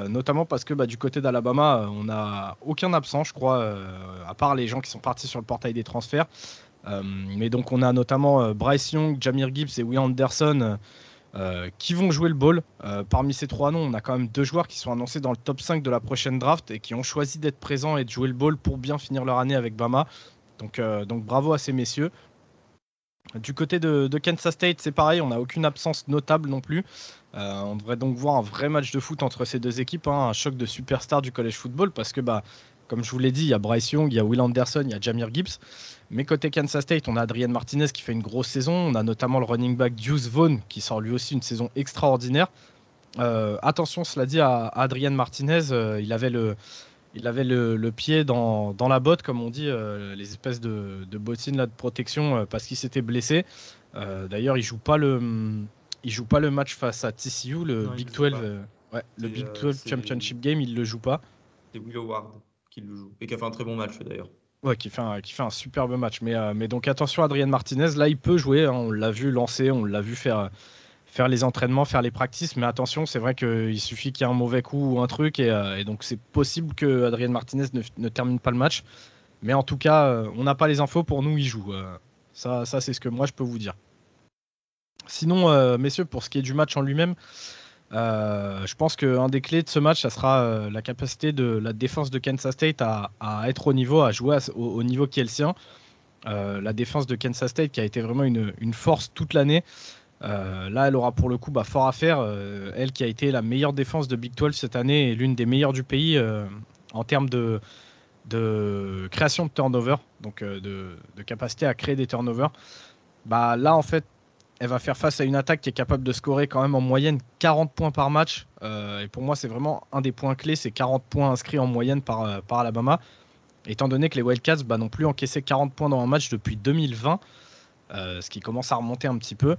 notamment parce que bah, du côté d'Alabama, on n'a aucun absent, je crois, à part les gens qui sont partis sur le portail des transferts. mais donc on a notamment Bryce Young, Jamir Gibbs et Will Anderson qui vont jouer le ball. parmi ces trois noms, on a quand même deux joueurs qui sont annoncés dans le top 5 de la prochaine draft et qui ont choisi d'être présents et de jouer le ball pour bien finir leur année avec Bama. Donc bravo à ces messieurs. Du côté de, Kansas State, c'est pareil, on n'a aucune absence notable non plus. Euh, on devrait donc voir un vrai match de foot entre ces deux équipes, hein, un choc de superstars du college football, parce que, bah, comme je vous l'ai dit, il y a Bryce Young, il y a Will Anderson, il y a Jamir Gibbs. Mais côté Kansas State, on a Adrian Martinez qui fait une grosse saison. On a notamment le running back Deuce Vaughn qui sort lui aussi une saison extraordinaire. Euh, attention, cela dit à, Adrian Martinez, euh, il avait le, il avait le, pied dans, la botte, comme on dit, euh, les espèces de, bottines là, de protection, euh, parce qu'il s'était blessé. Euh, d'ailleurs, il joue pas le, il joue pas le match face à TCU, le Big 12, ouais, le Big 12 Championship Game, il le joue pas. C'est Will Howard qui le joue et qui a fait un très bon match d'ailleurs. Ouais, qui fait un, qui fait un superbe match. Mais, mais donc attention, Adrien Martinez, là, il peut jouer. Hein, on l'a vu lancer, on l'a vu faire faire les entraînements, faire les practices. Mais attention, c'est vrai qu'il suffit qu'il y ait un mauvais coup ou un truc. Et, euh, donc, c'est possible que Adrien Martinez ne, termine pas le match. Mais en tout cas, euh, on n'a pas les infos. Pour nous, il joue. Euh, ça, ça c'est ce que moi, je peux vous dire. Sinon, messieurs, pour ce qui est du match en lui-même, je pense qu'un des clés de ce match, ça sera la capacité de la défense de Kansas State à, être au niveau, à jouer au, niveau qui est le sien. la défense de Kansas State qui a été vraiment une force toute l'année. Euh, là, elle aura pour le coup bah, fort à faire. Euh, elle qui a été la meilleure défense de Big 12 cette année et l'une des meilleures du pays euh, en termes de, création de turnover, donc de, capacité à créer des turnovers. Bah, là, en fait, elle va faire face à une attaque qui est capable de scorer quand même en moyenne 40 points par match. et pour moi, c'est vraiment un des points clés, c'est 40 points inscrits en moyenne par, par Alabama. Étant donné que les Wildcats bah, n'ont plus encaissé 40 points dans un match depuis 2020, ce qui commence à remonter un petit peu.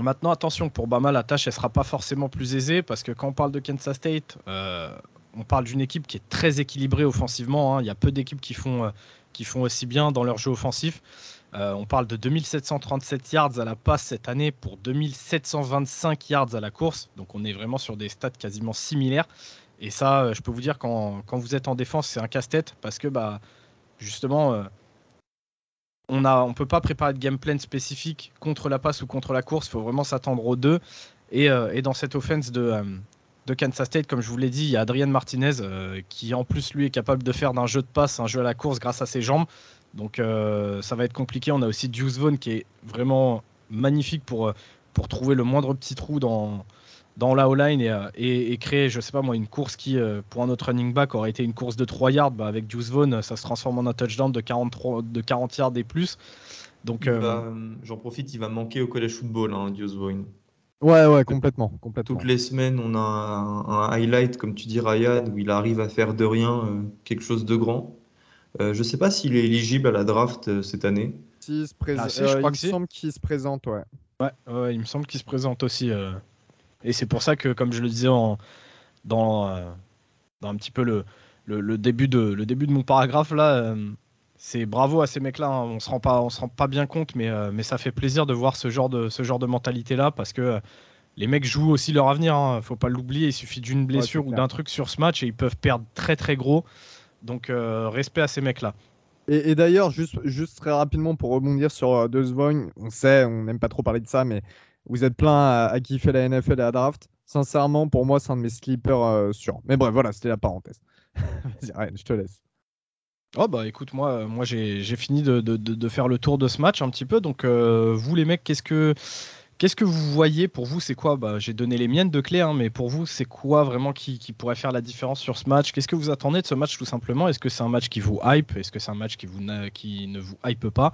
Maintenant, attention, pour Bama, la tâche, elle sera pas forcément plus aisée parce que quand on parle de Kansas State, euh, on parle d'une équipe qui est très équilibrée offensivement. Hein. Il y a peu d'équipes qui font, euh, qui font aussi bien dans leur jeu offensif. Euh, on parle de 2737 yards à la passe cette année pour 2725 yards à la course. Donc on est vraiment sur des stats quasiment similaires. Et ça, je peux vous dire, quand, quand vous êtes en défense, c'est un casse-tête parce que bah, justement on ne peut pas préparer de game plan spécifique contre la passe ou contre la course. Il faut vraiment s'attendre aux deux. Et, euh, dans cette offense euh, de, Kansas State, comme je vous l'ai dit, il y a Adrian Martinez euh, qui en plus lui est capable de faire d'un jeu de passe un jeu à la course grâce à ses jambes. Donc ça va être compliqué. On a aussi Juice Vaughn qui est vraiment magnifique pour, pour trouver le moindre petit trou dans, dans la O-line et, créer, je sais pas moi, une course qui, pour un autre running back, aurait été une course de 3 yards. Bah, avec Juice Vaughn, ça se transforme en un touchdown de, 43, de 40 yards et plus. Donc, j'en profite, il va manquer au college football, hein, Juice Vaughn. Ouais, ouais, complètement, complètement. Toutes les semaines, on a un, highlight, comme tu dis, Ryan, où il arrive à faire de rien euh, quelque chose de grand. Euh, je ne sais pas s'il est éligible à la draft euh, cette année. Si, il, ah, je me semble qu'il se présente, ouais. Ouais, il me semble qu'il se présente aussi. Et c'est pour ça que, comme je le disais en, dans, dans un petit peu le, le, début de, le début de mon paragraphe, là, c'est bravo à ces mecs-là. Hein. On se rend pas, on se rend pas bien compte, mais, euh, mais ça fait plaisir de voir ce genre de, ce genre de mentalité-là parce que euh, les mecs jouent aussi leur avenir. Hein. Faut pas l'oublier. Il suffit d'une blessure ou d'un truc sur ce match et ils peuvent perdre très très gros. Donc euh, respect à ces mecs-là. Et, d'ailleurs, juste, très rapidement pour rebondir sur De on sait, on n'aime pas trop parler de ça, mais vous êtes plein à, kiffer la NFL et la draft. Sincèrement, pour moi, c'est un de mes sleepers sûrs. Mais bref, voilà, c'était la parenthèse. *laughs* Vas-y, je te laisse. Oh bah écoute, moi, euh, j'ai fini de, faire le tour de ce match un petit peu. Donc euh, vous les mecs, qu'est-ce que qu'est-ce que vous voyez pour vous C'est quoi bah, J'ai donné les miennes de clés, hein, mais pour vous, c'est quoi vraiment qui, qui, pourrait faire la différence sur ce match? Qu'est-ce que vous attendez de ce match tout simplement? Est-ce que c'est un match qui vous hype? Est-ce que c'est un match qui, vous qui ne vous hype pas?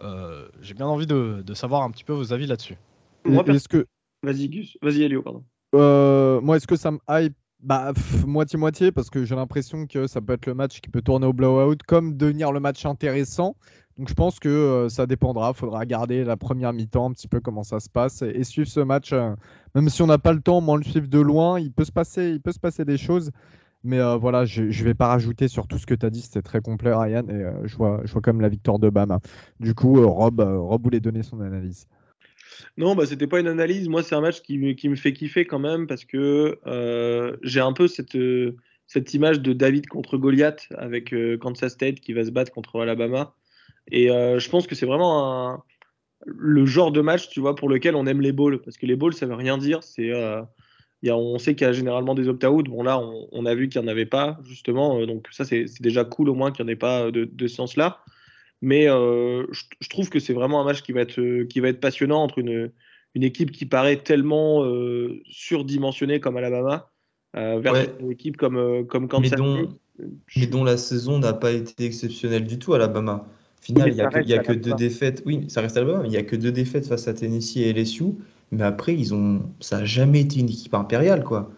Euh, J'ai bien envie de, de, savoir un petit peu vos avis là-dessus. Moi, est-ce que vas-y Gus, vas-y Elio, pardon. moi, est-ce que ça me hype? Bah, moitié-moitié, parce que j'ai l'impression que ça peut être le match qui peut tourner au blowout, comme devenir le match intéressant. Donc je pense que euh, ça dépendra. Il faudra garder la première mi-temps, un petit peu comment ça se passe, et, suivre ce match. Euh, même si on n'a pas le temps, moins le suivre de loin, il peut se passer, il peut se passer des choses. Mais euh, voilà, je ne vais pas rajouter sur tout ce que tu as dit, c'était très complet, Ryan, et je, vois, je vois comme la victoire de Bama. Du coup, Rob, Rob voulait donner son analyse. Non, bah, c'était pas une analyse. Moi, c'est un match qui me, fait kiffer quand même parce que j'ai un peu cette, image de David contre Goliath avec Kansas State qui va se battre contre Alabama. Et je pense que c'est vraiment le genre de match, tu vois, pour lequel on aime les balls. Parce que les balls, ça veut rien dire. C'est, a, on sait qu'il y a généralement des opt-out. Bon, là, on, a vu qu'il n'y en avait pas, justement. donc, ça, c'est, déjà cool au moins qu'il n'y en ait pas de, de ce sens-là. Mais euh, je, trouve que c'est vraiment un match qui va être, euh, qui va être passionnant entre une, une équipe qui paraît tellement euh, surdimensionnée comme Alabama vers une équipe comme, comme Kansas mais dont, la saison n'a pas été exceptionnelle du tout à Alabama. Final, il n'y a, que, y a que deux défaites. Oui, ça reste mais il n'y a que deux défaites face à Tennessee et LSU. Mais après, ils ont... ça n'a jamais été une équipe impériale, quoi.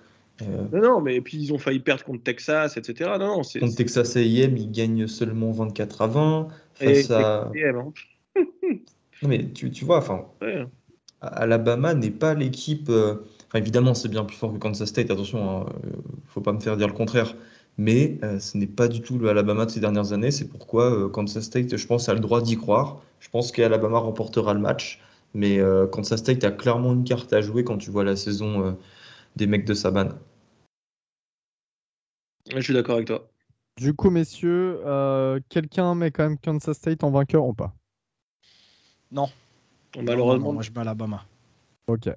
Euh, non, non, mais puis ils ont failli perdre contre Texas, etc. Non, non, contre Texas A&M, ils gagnent seulement 24 à 20. Face à... Hein. *laughs* non, mais tu, tu vois, enfin, Alabama n'est pas l'équipe. Euh, évidemment, c'est bien plus fort que Kansas State. Attention, ne hein, euh, faut pas me faire dire le contraire. Mais ce n'est pas du tout le Alabama de ces dernières années. C'est pourquoi Kansas State, je pense, a le droit d'y croire. Je pense qu'Alabama remportera le match. Mais Kansas State a clairement une carte à jouer quand tu vois la saison des mecs de Saban. Je suis d'accord avec toi. Du coup, messieurs, euh, quelqu'un met quand même Kansas State en vainqueur ou pas? Non. Malheureusement. moi, je mets Alabama. Ok.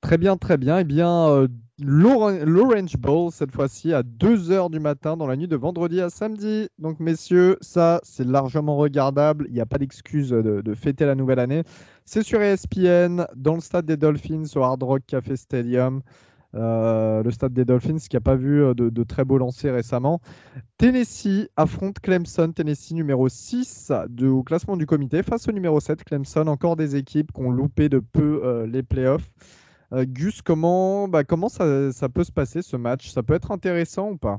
Très bien, très bien. Eh bien, euh, l'Orange Bowl, cette fois-ci, à 2h du matin, dans la nuit de vendredi à samedi. Donc, messieurs, ça, c'est largement regardable. Il n'y a pas d'excuse de, fêter la nouvelle année. C'est sur ESPN, dans le stade des Dolphins, au Hard Rock Café Stadium. Euh, le stade des Dolphins qui n'a pas vu euh, de, très beaux lancers récemment. Tennessee affronte Clemson, Tennessee numéro 6 au classement du comité face au numéro 7 Clemson, encore des équipes qui ont loupé de peu euh, les playoffs. Gus, comment, bah, comment ça, ça, peut se passer ce match? Ça peut être intéressant ou pas?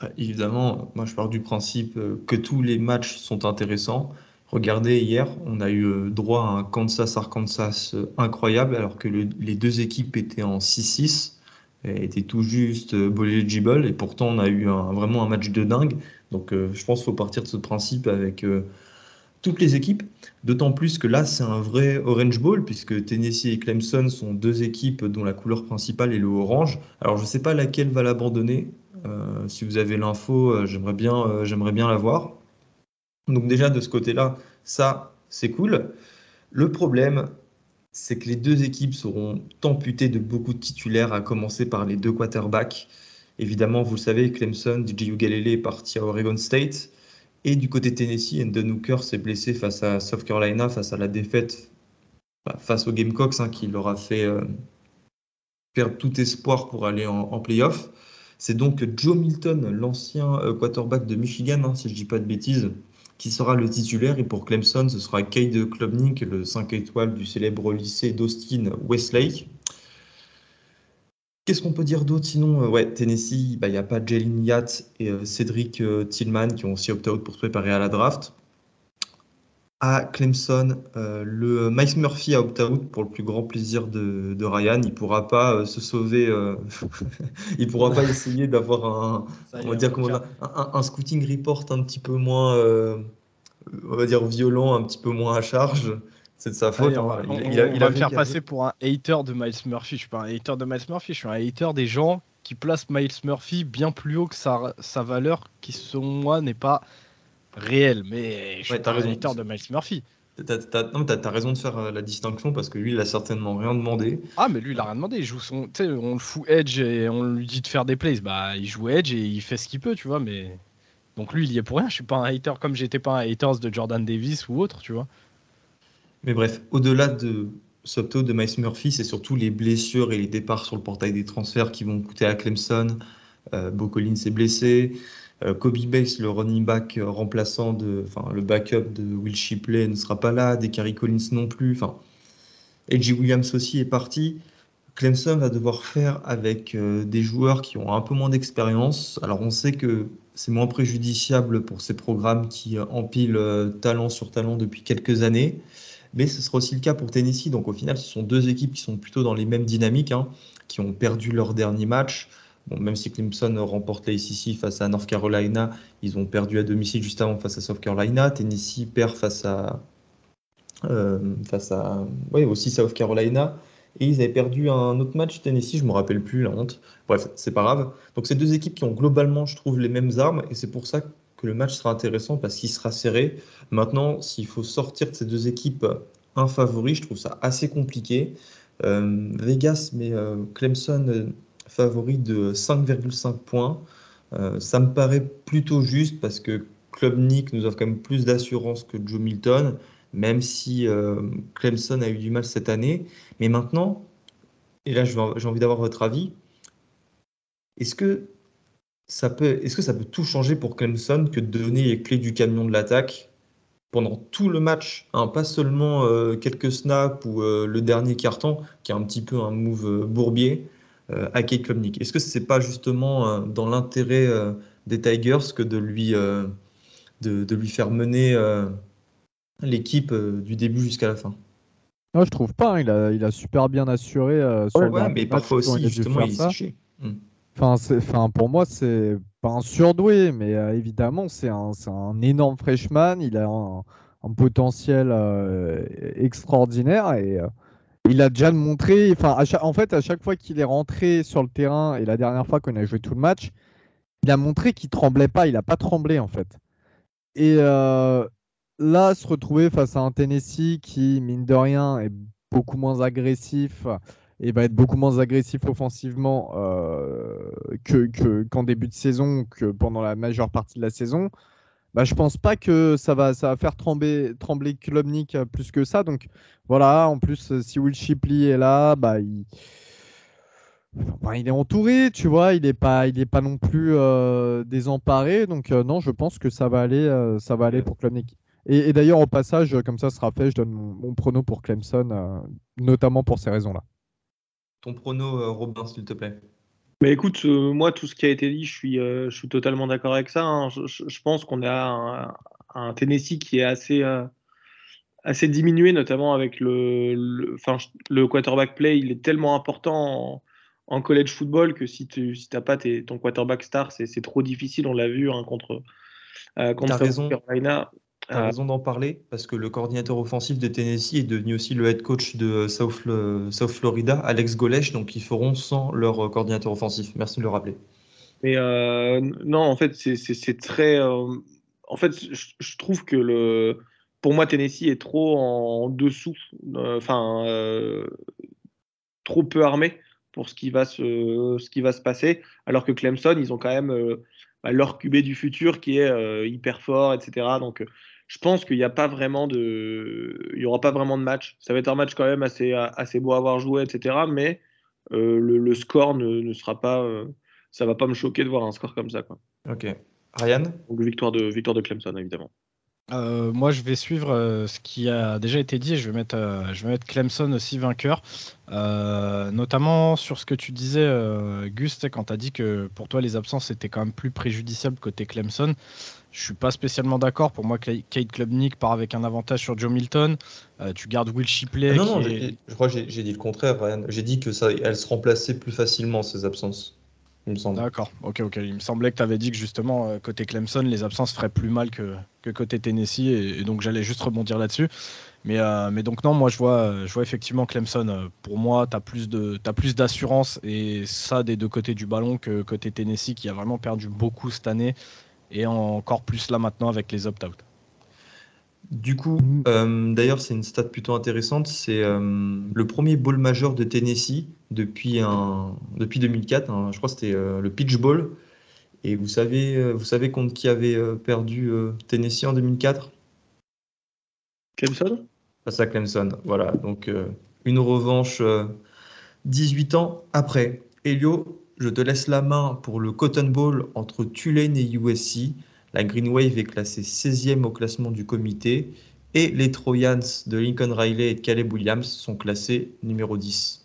Bah, Évidemment, moi je pars du principe que tous les matchs sont intéressants. Regardez, hier, on a eu euh, droit à un Kansas-Arkansas euh, incroyable, alors que les deux équipes étaient en 6-6, étaient tout juste euh, eligible, et pourtant on a eu vraiment un match de dingue. Donc je pense qu'il faut partir de ce principe avec toutes les équipes, d'autant plus que là c'est un vrai Orange Bowl, puisque Tennessee et Clemson sont deux équipes dont la couleur principale est le orange. Alors je ne sais pas laquelle va l'abandonner. si vous avez l'info, j'aimerais bien, j'aimerais bien la voir. Donc déjà de ce côté-là, ça, c'est cool. Le problème, c'est que les deux équipes seront amputées de beaucoup de titulaires, à commencer par les deux quarterbacks. Évidemment, vous le savez, Clemson, DJ Galilei est parti à Oregon State. Et du côté Tennessee, Endon Hooker s'est blessé face à South Carolina, face à la défaite bah, face aux Gamecocks, hein, qui leur a fait euh, perdre tout espoir pour aller en, en playoff. C'est donc Joe Milton, l'ancien euh, quarterback de Michigan, hein, si je ne dis pas de bêtises, qui sera le titulaire. Et pour Clemson, ce sera Cade Klubnik, le 5 étoiles du célèbre lycée d'Austin Westlake. Qu'est-ce qu'on peut dire d'autre sinon euh, Ouais, Tennessee, bah, il n'y a pas Jalen Yatt et euh, Cédric euh, Tillman qui ont aussi opt-out pour se préparer à la draft. À Clemson, le Mike Murphy a opt-out pour le plus grand plaisir de, Ryan. Il ne pourra pas se sauver, *laughs* il ne pourra pas essayer d'avoir un, on va dire, un, un, scouting report un petit peu moins, on va dire, violent, un petit peu moins à charge. C'est de sa faute. Hein. il, va me faire passer pour un hater de Miles Murphy. Je suis pas un hater de Miles Murphy, je suis un hater des gens qui placent Miles Murphy bien plus haut que sa, sa valeur, qui selon moi n'est pas réelle. Mais je suis pas un hater de Miles Murphy. T'as as, raison de faire euh, la distinction parce que lui, il a certainement rien demandé. Ah, mais lui, il a rien demandé. Il joue son, on le fout Edge et on lui dit de faire des plays. Bah, il joue Edge et il fait ce qu'il peut, tu vois. Mais donc lui, il y est pour rien. Je suis pas un hater comme j'étais pas un hater de Jordan Davis ou autre, tu vois. Mais bref, au-delà de Sopto, de Miles Murphy, c'est surtout les blessures et les départs sur le portail des transferts qui vont coûter à Clemson. Euh, Bo Collins est blessé. Euh, Kobe Bates, le running back remplaçant, de, enfin le backup de Will Shipley, ne sera pas là. Descari Collins non plus. Enfin, LG Williams aussi est parti. Clemson va devoir faire avec euh, des joueurs qui ont un peu moins d'expérience. Alors on sait que c'est moins préjudiciable pour ces programmes qui empilent talent sur talent depuis quelques années mais ce sera aussi le cas pour Tennessee. Donc au final, ce sont deux équipes qui sont plutôt dans les mêmes dynamiques, hein, qui ont perdu leur dernier match. Bon, même si Clemson remporte la ACC face à North Carolina, ils ont perdu à domicile juste avant face à South Carolina. Tennessee perd face à, euh, face à ouais, aussi South Carolina. Et ils avaient perdu un autre match Tennessee, je me rappelle plus, la honte. Bref, c'est pas grave. Donc c'est deux équipes qui ont globalement, je trouve, les mêmes armes. Et c'est pour ça le match sera intéressant parce qu'il sera serré. Maintenant, s'il faut sortir de ces deux équipes un favori, je trouve ça assez compliqué. Euh, Vegas met euh, Clemson euh, favori de 5,5 points. ça me paraît plutôt juste parce que Club Nick nous offre quand même plus d'assurance que Joe Milton, même si Clemson a eu du mal cette année. Mais maintenant, et là j'ai envie d'avoir votre avis, est-ce que peut, est-ce que ça peut tout changer pour Clemson que de donner les clés du camion de l'attaque pendant tout le match, hein, pas seulement euh, quelques snaps ou euh, le dernier carton, qui est un petit peu un move euh, bourbier, à Kate Klubnik. Est-ce que ce n'est pas justement dans l'intérêt des Tigers que de lui, de, lui faire mener l'équipe du début jusqu'à la fin? Non, je trouve pas. Hein. il, a, il a super bien assuré. sur ouais, mais parfois aussi, justement, il est Enfin, pour moi, c'est pas un surdoué, mais euh, évidemment, c'est un, énorme freshman. Il a un, potentiel euh, extraordinaire et euh, il a déjà montré. En fait, à chaque fois qu'il est rentré sur le terrain et la dernière fois qu'on a joué tout le match, il a montré qu'il tremblait pas. Il a pas tremblé en fait. Et là, se retrouver face à un Tennessee qui, mine de rien, est beaucoup moins agressif et va être beaucoup moins agressif offensivement euh, que, qu'en début de saison, que pendant la majeure partie de la saison, bah, je pense pas que ça va, ça va faire trembler, trembler Klubnik plus que ça. Donc voilà, en plus, si Will Shipley est là, bah, il, il est entouré, tu vois, il n'est pas, pas non plus euh, désemparé. Donc euh, non, je pense que ça va aller, ça va aller pour Klubnik. Et, d'ailleurs, au passage, comme ça sera fait, je donne mon, mon prono pour Clemson, notamment pour ces raisons-là. Ton prono, euh, Robin, s'il te plaît. Mais écoute, euh, moi, tout ce qui a été dit, je suis, euh, je suis totalement d'accord avec ça. Hein. Je, pense qu'on a un, Tennessee qui est assez, assez diminué, notamment avec le, le, le, quarterback play. Il est tellement important en, college football que si tu si n'as pas ton quarterback star, c'est trop difficile. On l'a vu hein, contre, contre South Carolina. Tu as raison d'en parler parce que le coordinateur offensif de Tennessee est devenu aussi le head coach de South, South Florida, Alex Golesh, donc ils feront sans leur coordinateur offensif. Merci de le rappeler. Mais euh, non, en fait, c'est très. Euh, en fait, je, trouve que le, pour moi, Tennessee est trop en dessous, euh, enfin, trop peu armé pour ce qui va se, ce qui va se passer. Alors que Clemson, ils ont quand même bah, leur QB du futur qui est hyper fort, etc. Donc je pense qu'il n'y a pas vraiment de, il y aura pas vraiment de match. Ça va être un match quand même assez, assez beau à avoir joué, etc. Mais le, score ne, sera pas, ça va pas me choquer de voir un score comme ça, quoi. Ok. Ryan? Donc victoire de, victoire de Clemson, évidemment. Euh, moi, je vais suivre euh, ce qui a déjà été dit et je vais mettre, euh, je vais mettre Clemson aussi vainqueur. notamment sur ce que tu disais, Gus, quand tu as dit que pour toi, les absences étaient quand même plus préjudiciables côté Clemson. Je suis pas spécialement d'accord. Pour moi, Kate Klubnik part avec un avantage sur Joe Milton. tu gardes Will Shipley. Ah non, non, je crois que j'ai dit le contraire, Ryan. J'ai dit que ça, elle se remplaçait plus facilement, ces absences D'accord, ok, ok. Il me semblait que tu avais dit que justement, euh, côté Clemson, les absences feraient plus mal que, côté Tennessee, et, donc j'allais juste rebondir là-dessus. Mais, euh, donc non, moi je vois, je vois effectivement Clemson. Euh, pour moi, tu as plus de, as plus d'assurance et ça des deux côtés du ballon que côté Tennessee qui a vraiment perdu beaucoup cette année et encore plus là maintenant avec les opt-out. Du coup, euh, d'ailleurs, c'est une stat plutôt intéressante. C'est euh, le premier bowl majeur de Tennessee depuis, un, depuis 2004. Hein. je crois que c'était euh, le Pitch Bowl. Et vous savez, vous savez contre qui avait perdu Tennessee en 2004 Clemson? Face à Clemson. Voilà. Donc, une revanche 18 ans après. Elio, je te laisse la main pour le Cotton Bowl entre Tulane et USC. La Green Wave est classée 16e au classement du comité et les Trojans de Lincoln Riley et de Caleb Williams sont classés numéro 10.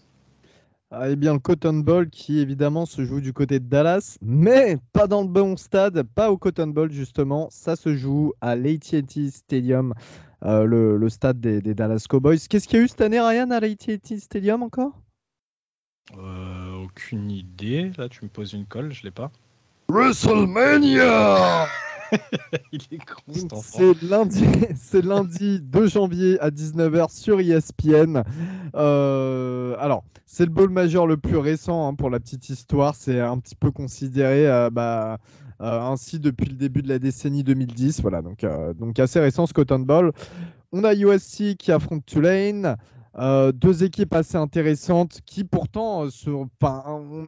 Ah, eh bien, le Cotton Bowl qui évidemment se joue du côté de Dallas, mais pas dans le bon stade, pas au Cotton Bowl justement. Ça se joue à l'AT&T Stadium, euh, le, stade des, Dallas Cowboys. Qu'est-ce qu'il y a eu cette année, Ryan, à l'AT&T Stadium encore? Euh, Aucune idée. Là, tu me poses une colle, je l'ai pas. WrestleMania *laughs* *laughs* C'est lundi, *laughs* c'est lundi 2 janvier à 19h sur ESPN. Euh, alors, c'est le bowl majeur le plus récent hein, pour la petite histoire. C'est un petit peu considéré euh, bah, euh, ainsi depuis le début de la décennie 2010. Voilà, donc, donc assez récent ce Cotton Bowl. On a USC qui affronte Tulane. Euh, deux équipes assez intéressantes qui pourtant, euh,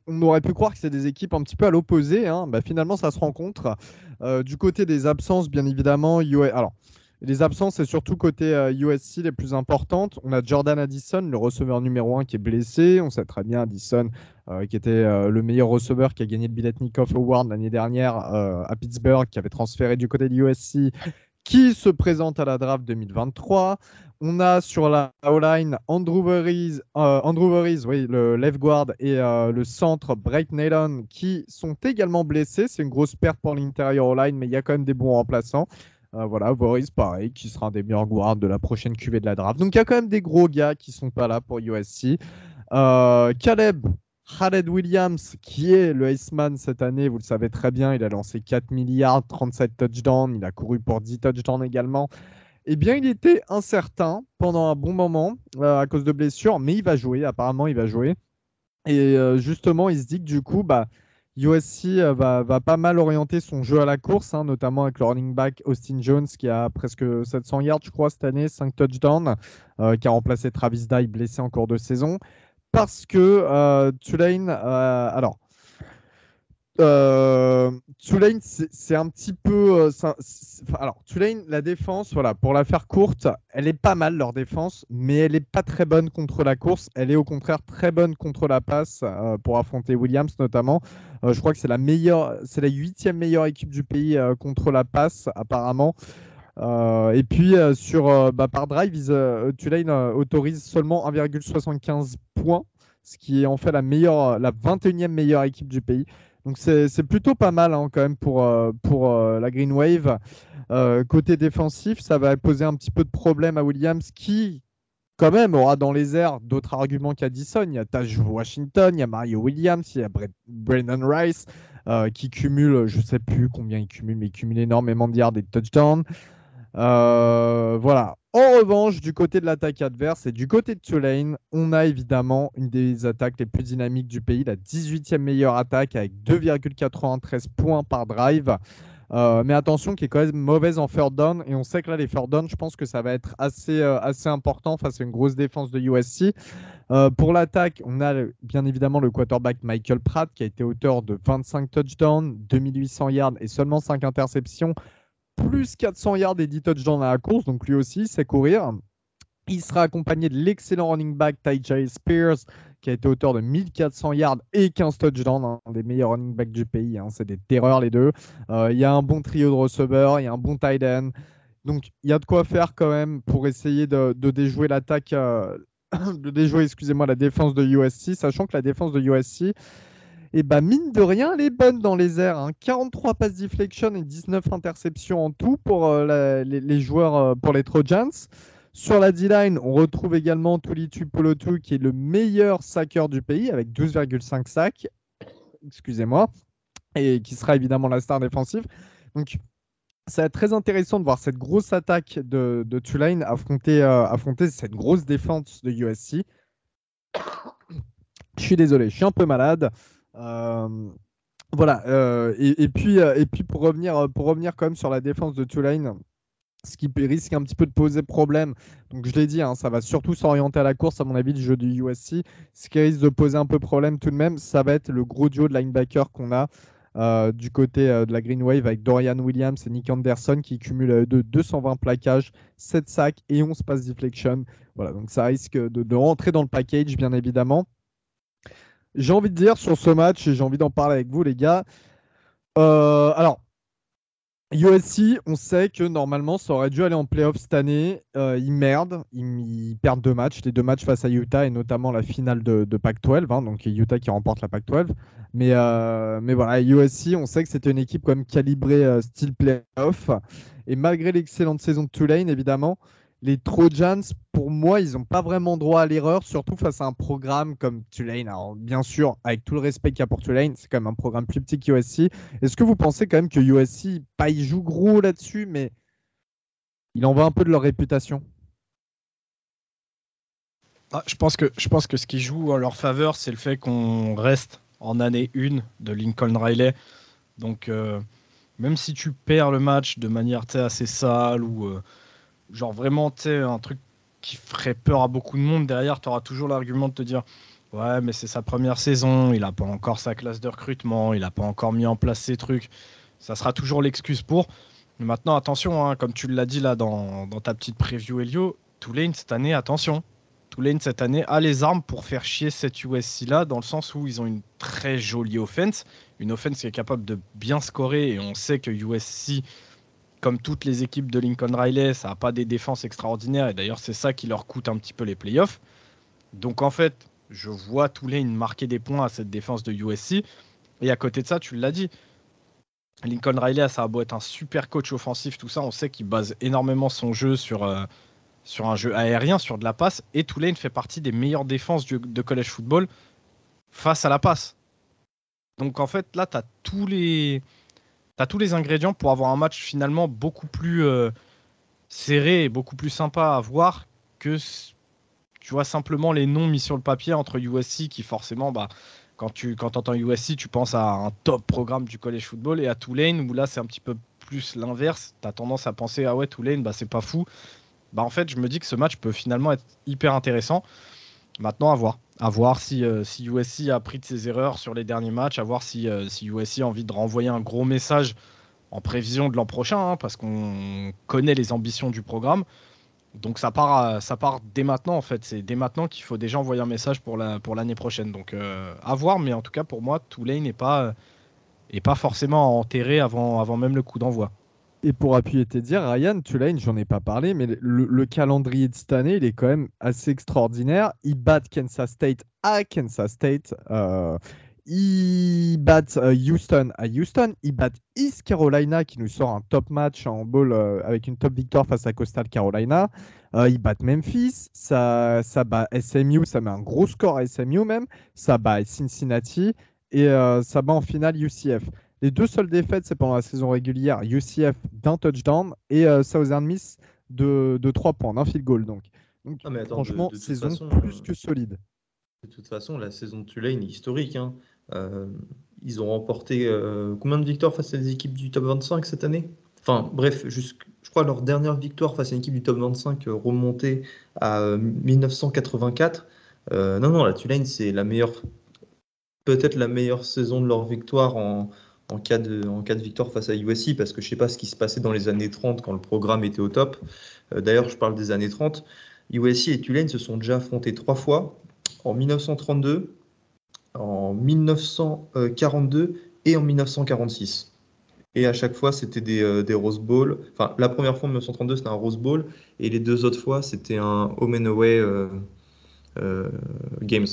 on, aurait pu croire que c'est des équipes un petit peu à l'opposé. Hein. Bah, finalement, ça se rencontre. Euh, du côté des absences, bien évidemment, alors, les absences, c'est surtout côté USC les plus importantes. On a Jordan Addison, le receveur numéro 1 qui est blessé. On sait très bien Addison, qui était le meilleur receveur qui a gagné le Biletnikoff Award l'année dernière à Pittsburgh, qui avait transféré du côté de USC, qui se présente à la draft 2023. On a sur la O-line Andrew Burries, euh, Andrew oui, le left guard et euh, le centre Bright Naylon qui sont également blessés. C'est une grosse perte pour l'intérieur O-line, mais il y a quand même des bons remplaçants. Euh, voilà, Boris, pareil, qui sera un des meilleurs guards de la prochaine QV de la draft. Donc il y a quand même des gros gars qui sont pas là pour USC. Caleb Khaled Williams, qui est le Iceman cette année, vous le savez très bien, il a lancé 4 milliards, 37 touchdowns, il a couru pour 10 touchdowns également eh bien, il était incertain pendant un bon moment euh, à cause de blessures, mais il va jouer. Apparemment, il va jouer. Et euh, justement, il se dit que du coup, bah, USC euh, va, pas mal orienter son jeu à la course, hein, notamment avec le running back Austin Jones qui a presque 700 yards, je crois, cette année, 5 touchdowns, qui a remplacé Travis Dye blessé en cours de saison. Parce que Tulane, alors, euh, Tulane, c'est un petit peu. Euh, alors, Tulane, la défense, voilà, pour la faire courte, elle est pas mal leur défense, mais elle est pas très bonne contre la course. Elle est au contraire très bonne contre la passe euh, pour affronter Williams notamment. je crois que c'est la meilleure, c'est la huitième meilleure équipe du pays contre la passe apparemment. et puis sur bah, par drive, Tulane autorise seulement 1,75 points, ce qui est en fait la meilleure, la 21e meilleure équipe du pays. Donc c'est plutôt pas mal hein, quand même pour, euh, euh, la Green Wave. Euh, côté défensif, ça va poser un petit peu de problème à Williams qui, quand même, aura dans les airs d'autres arguments qu'Addison. Il y a Taj Washington, il y a Mario Williams, il y a Brandon Rice qui cumule, je ne sais plus combien il cumule, mais il cumule énormément de yards et de touchdowns. Voilà, en revanche, du côté de l'attaque adverse et du côté de Tulane, on a évidemment une des attaques les plus dynamiques du pays, la 18e meilleure attaque avec 2,93 points par drive. Euh, mais attention, qui est quand même mauvaise en third down. Et on sait que là, les third down, je pense que ça va être assez, euh, assez important face à une grosse défense de USC. Euh, pour l'attaque, on a bien évidemment le quarterback Michael Pratt qui a été auteur de 25 touchdowns, 2800 yards et seulement 5 interceptions, plus 400 yards et 10 touchdowns à la course. Donc lui aussi, c'est courir. Il sera accompagné de l'excellent running back Ty Spears, qui a été auteur de 1400 yards et 15 touchdowns, un des meilleurs running backs du pays. Hein. C'est des terreurs les deux. Euh, il y a un bon trio de receveurs, il y a un bon tight end. Donc il y a de quoi faire quand même pour essayer de, déjouer l'attaque, euh, *coughs* de déjouer, excusez-moi, la défense de USC, sachant que la défense de USC, et ben, mine de rien, elle est bonne dans les airs. 43 hein. passes deflection et 19 interceptions en tout pour euh, les, joueurs, pour les Trojans. Sur la D-line, on retrouve également Tulitu Polotu, qui est le meilleur sacker du pays, avec 12,5 sacs. Excusez-moi. Et qui sera évidemment la star défensive. Donc, ça va être très intéressant de voir cette grosse attaque de, Tulane affronter, euh, affronter cette grosse défense de USC. Je suis désolé, je suis un peu malade. Euh, voilà. Euh, et, puis, et puis pour revenir, pour revenir quand même sur la défense de Tulane, ce qui risque un petit peu de poser problème. Donc je l'ai dit, hein, ça va surtout s'orienter à la course, à mon avis, le jeu du USC. Ce qui risque de poser un peu problème tout de même, ça va être le gros duo de linebacker qu'on a euh, du côté euh, de la Green Wave avec Dorian Williams et Nick Anderson qui cumulent euh, de 220 plaquages, 7 sacs et 11 passes deflection. Voilà, donc ça risque de, de rentrer dans le package, bien évidemment. J'ai envie de dire sur ce match, et j'ai envie d'en parler avec vous, les gars. alors, USC, on sait que normalement ça aurait dû aller en playoff cette année. Euh, ils merdent, ils, perdent deux matchs, les deux matchs face à Utah et notamment la finale de, Pac-12, hein, donc Utah qui remporte la Pac-12. Mais, euh, mais voilà, USC, on sait que c'était une équipe quand même calibrée euh, style playoff. Et malgré l'excellente saison de Tulane, évidemment, les Trojans, pour moi, ils n'ont pas vraiment droit à l'erreur, surtout face à un programme comme Tulane. Alors, bien sûr, avec tout le respect qu'il y a pour Tulane, c'est quand même un programme plus petit qu'USC. Est-ce que vous pensez quand même que USC, pas ils jouent gros là-dessus, mais il en va un peu de leur réputation? Ah, je, pense que, je pense que ce qui joue en leur faveur, c'est le fait qu'on reste en année 1 de Lincoln Riley. Donc, euh, même si tu perds le match de manière assez sale ou. Euh, genre vraiment, tu sais, un truc qui ferait peur à beaucoup de monde, derrière, tu auras toujours l'argument de te dire Ouais, mais c'est sa première saison, il n'a pas encore sa classe de recrutement, il n'a pas encore mis en place ses trucs. Ça sera toujours l'excuse pour. Mais maintenant, attention, hein, comme tu l'as dit là dans, ta petite preview, Elio, Tulane cette année, attention. Tulane cette année a les armes pour faire chier cette USC là, dans le sens où ils ont une très jolie offense, une offense qui est capable de bien scorer, et on sait que USC comme toutes les équipes de Lincoln Riley, ça n'a pas des défenses extraordinaires. Et d'ailleurs, c'est ça qui leur coûte un petit peu les playoffs. Donc en fait, je vois Tulane marquer des points à cette défense de USC. Et à côté de ça, tu l'as dit, Lincoln Riley, ça a beau être un super coach offensif, tout ça, on sait qu'il base énormément son jeu sur, euh, sur un jeu aérien, sur de la passe. Et Tulane fait partie des meilleures défenses de college football face à la passe. Donc en fait, là, tu as tous les tu tous les ingrédients pour avoir un match finalement beaucoup plus euh, serré et beaucoup plus sympa à voir que tu vois simplement les noms mis sur le papier entre USC qui forcément bah quand tu quand entends USC tu penses à un top programme du college football et à Tulane où là c'est un petit peu plus l'inverse. Tu as tendance à penser ah ouais Tulane bah c'est pas fou. Bah en fait je me dis que ce match peut finalement être hyper intéressant maintenant à voir à voir si, euh, si USC a appris de ses erreurs sur les derniers matchs, à voir si, euh, si USC a envie de renvoyer un gros message en prévision de l'an prochain, hein, parce qu'on connaît les ambitions du programme. Donc ça part, ça part dès maintenant en fait. C'est dès maintenant qu'il faut déjà envoyer un message pour l'année pour prochaine. Donc euh, à voir, mais en tout cas pour moi, Tulane n'est pas, est pas forcément enterré avant, avant même le coup d'envoi. Et pour appuyer tes dires, Ryan, Tulane, j'en ai pas parlé, mais le, calendrier de cette année, il est quand même assez extraordinaire. Ils battent Kansas State à Kansas State. Euh, ils battent euh, Houston à Houston. Ils battent East Carolina qui nous sort un top match en bowl euh, avec une top victoire face à Coastal Carolina. ils battent Memphis. Ça, ça bat SMU. Ça met un gros score à SMU même. Ça bat Cincinnati. Et ça bat en finale UCF. Les deux seules défaites, c'est pendant la saison régulière, UCF d'un touchdown et euh, Southern Miss de, de 3 points, d'un field goal. Donc, ah, franchement, saison plus que solide. De toute façon, la saison de Tulane est historique. Hein. Euh, ils ont remporté euh, combien de victoires face à des équipes du top 25 cette année? Enfin, bref, je crois leur dernière victoire face à une équipe du top 25 remontée à 1984. non, non, la Tulane, c'est la meilleure, peut-être la meilleure saison de leur victoire en, en, cas de, victoire face à USC, parce que je sais pas ce qui se passait dans les années 30 quand le programme était au top. D'ailleurs, je parle des années 30. USC et Tulane se sont déjà affrontés trois fois, en 1932, en 1942 et en 1946. Et à chaque fois, c'était des, euh, des, Rose Bowl. Enfin, la première fois en 1932, c'était un Rose Bowl. Et les deux autres fois, c'était un Home and Away euh, euh, Games.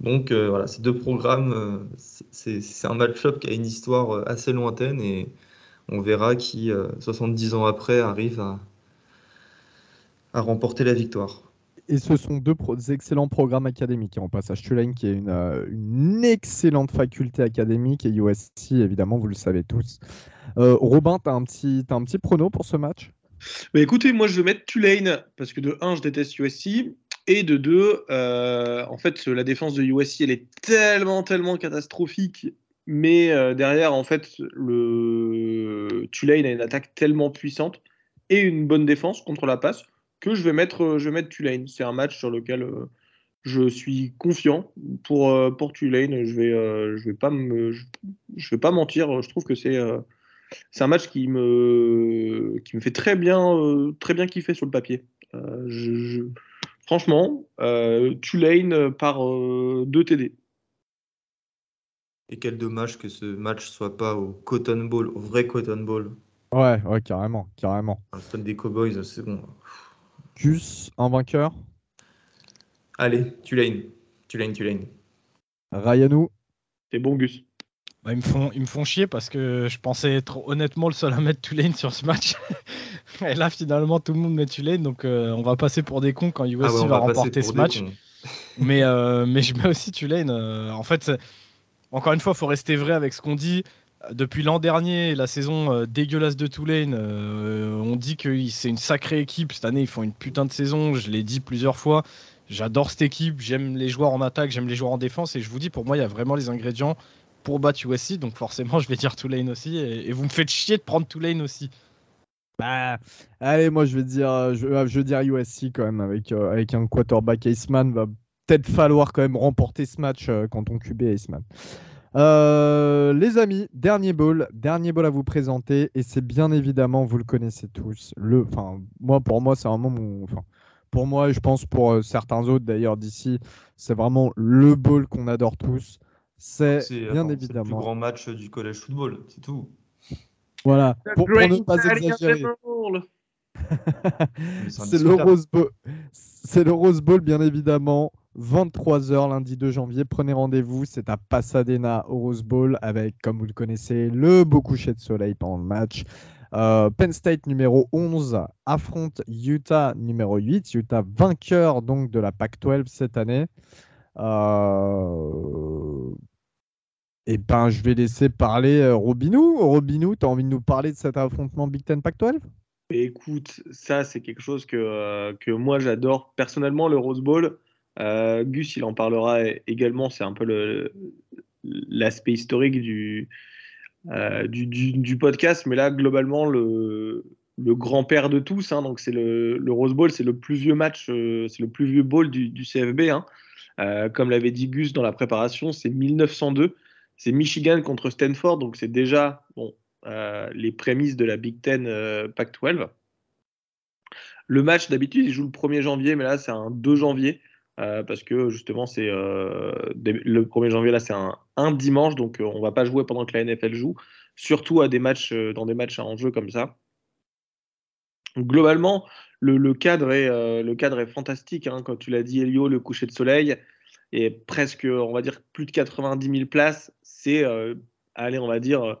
Donc voilà, ces deux programmes, c'est un match-up qui a une histoire assez lointaine. Et on verra qui, 70 ans après, arrive à, à remporter la victoire et ce sont deux excellents programmes académiques. En passage, Tulane qui est une, euh, une, excellente faculté académique et USC, évidemment, vous le savez tous. Euh, Robin, tu as, un petit, as un petit prono pour ce match? Bah Écoutez, moi je vais mettre Tulane parce que de 1, je déteste USC. Et de 2, euh, en fait, la défense de USC, elle est tellement, tellement catastrophique. Mais derrière, en fait, Tulane a une attaque tellement puissante et une bonne défense contre la passe que je vais mettre, euh, je vais mettre Tulane. C'est un match sur lequel euh, je suis confiant pour, euh, pour Tulane. Je vais, je vais pas me, je, vais pas mentir. Je trouve que c'est c'est un match qui me, qui me fait très bien, très bien kiffer sur le papier. Je, franchement, Tulane par 2 TD. Et quel dommage que ce match soit pas au Cotton Bowl, au vrai Cotton Bowl. Ouais, ouais, carrément, carrément. Un stade des Cowboys, c'est bon. Gus, un vainqueur? Allez, Tulane. Tulane, Tulane. Ryanou? C'est bon, Gus. Bah, ils, me font, ils me font chier parce que je pensais être honnêtement le seul à mettre Tulane sur ce match. *laughs* *laughs* Et là, finalement, tout le monde met Tulane. Donc, euh, on va passer pour des cons quand USC ah va, remporter ce match. *laughs* mais, euh, mais je mets aussi Tulane. Euh, en fait, encore une fois, il faut rester vrai avec ce qu'on dit depuis l'an dernier, la saison dégueulasse de Tulane, on dit que c'est une sacrée équipe. Cette année, ils font une putain de saison. Je l'ai dit plusieurs fois. J'adore cette équipe. J'aime les joueurs en attaque, j'aime les joueurs en défense. Et je vous dis, pour moi, il y a vraiment les ingrédients pour battre USC. Donc forcément, *laughs* je vais dire Tulane aussi. Et, vous me faites chier de prendre Tulane aussi. Bah, allez, moi je vais dire, euh, je, je veux dire USC quand même avec, avec un quarterback Iceman va peut-être falloir quand même remporter ce match quand on QB Iceman. Euh, les amis, dernier ball, dernier ball à vous présenter, et c'est bien évidemment, vous le connaissez tous. Le, enfin, moi, pour moi, c'est un moment enfin, pour moi, et je pense pour euh, certains autres d'ailleurs d'ici, c'est vraiment le ball qu'on adore tous. C'est bien évidemment. le plus grand match du collège football, c'est tout. Voilà, pour, ne pas exagérer. c'est le Rose Bowl. C'est le Rose Bowl, bien évidemment. 23h lundi 2 janvier. Prenez rendez-vous, c'est à Pasadena au Rose Bowl avec, comme vous le connaissez, le beau coucher de soleil pendant le match. Euh, Penn State numéro 11 affronte Utah numéro 8. Utah vainqueur donc de la Pac-12 cette année. Euh... Eh ben, je vais laisser parler euh, Robinou. Robinou, tu as envie de nous parler de cet affrontement Big Ten Pac-12 Écoute, ça c'est quelque chose que, euh, que moi j'adore personnellement, le Rose Bowl. Euh, Gus, il en parlera également, c'est un peu l'aspect historique du, du, podcast, mais là, globalement, le, grand-père de tous, hein, donc c'est le, Rose Bowl, c'est le plus vieux match, c'est le plus vieux bowl du, CFB. Hein. comme l'avait dit Gus dans la préparation, c'est 1902. C'est Michigan contre Stanford, donc c'est déjà bon, les prémices de la Big Ten Pac-12. Le match, d'habitude, il joue le 1er janvier, mais là, c'est un 2 janvier. Euh, parce que justement, c'est euh, le 1er janvier, là, c'est un, dimanche, donc euh, on va pas jouer pendant que la NFL joue, surtout dans des matchs à enjeu comme ça. Globalement, le, cadre, est, le cadre est fantastique. Hein, quand tu l'as dit, Elio, le coucher de soleil, et presque, on va dire, plus de 90 000 places. C'est, allez, on va dire,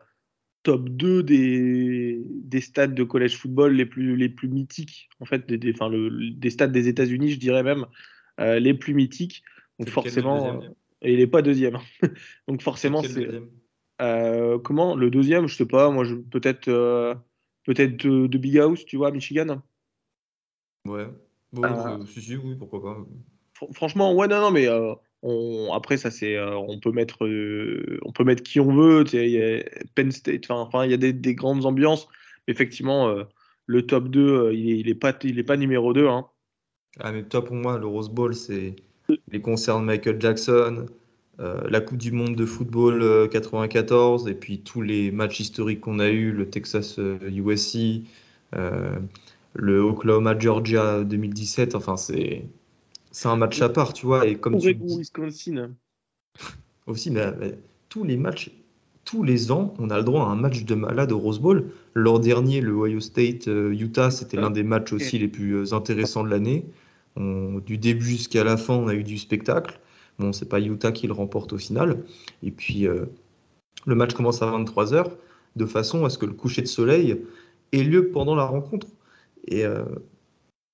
top 2 des, des stades de college football les plus, les plus mythiques, en fait, des, des, des stades des États-Unis, je dirais même. Euh, les plus mythiques. Donc forcément, et il n'est pas deuxième. *laughs* Donc forcément, c'est euh, comment le deuxième, je sais pas. Moi, peut-être euh, peut-être de, Big House, tu vois, Michigan? Ouais. Bon, si, si, oui, pourquoi pas. Franchement, ouais, non, non, mais après ça, c'est on peut mettre on peut mettre qui on veut. Y a Penn State, enfin, il y a des, des, grandes ambiances. Effectivement, le top 2, il n'est est pas il est pas numéro 2. Hein. Ah, mais toi, pour moi, le Rose Bowl, c'est les concerts de Michael Jackson, la Coupe du Monde de football 94, et puis tous les matchs historiques qu'on a eu, le Texas USC, le Oklahoma Georgia 2017. Enfin, c'est c'est un match à part, tu vois. Et comme tu dis... Wisconsin. Aussi, mais, tous les matchs, tous les ans, on a le droit à un match de malade au Rose Bowl. L'an dernier, le Ohio State euh, Utah, c'était l'un des matchs aussi les plus euh, intéressants de l'année. Du début jusqu'à la fin, on a eu du spectacle. Bon, c'est pas Utah qui le remporte au final. Et puis, euh, le match commence à 23h, de façon à ce que le coucher de soleil ait lieu pendant la rencontre. Et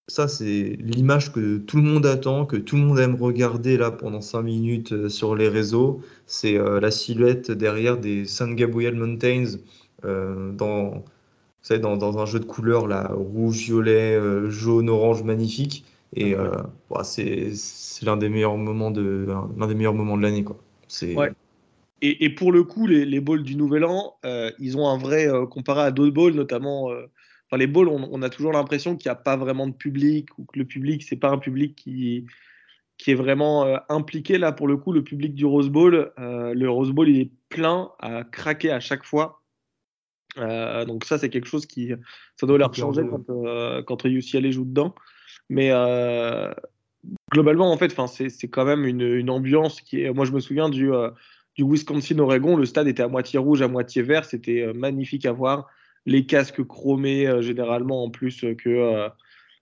ça, c'est l'image que tout le monde attend, que tout le monde aime regarder là pendant 5 minutes euh, sur les réseaux. C'est euh, la silhouette derrière des San Gabriel Mountains euh, dans, dans, dans, un jeu de couleurs là, rouge, violet, jaune, orange, magnifique. Et bah, c'est l'un des meilleurs moments de l'un des meilleurs moments de l'année quoi. Ouais. Et, et, pour le coup, les, les balls du Nouvel An, ils ont un vrai comparé à d'autres balls, notamment les balls, on, a toujours l'impression qu'il n'y a pas vraiment de public ou que le public, c'est pas un public qui, qui est vraiment euh, impliqué. Là, pour le coup, le public du Rose Bowl, euh, le Rose Bowl, il est plein à craquer à chaque fois. Euh, donc ça, c'est quelque chose qui, ça doit leur changer quand, quand UCLA joue dedans. Mais globalement, en fait, c'est quand même une, une, ambiance qui est. Moi, je me souviens du, du Wisconsin-Oregon, le stade était à moitié rouge, à moitié vert, c'était magnifique à voir les casques chromés euh, généralement en plus euh, que, euh,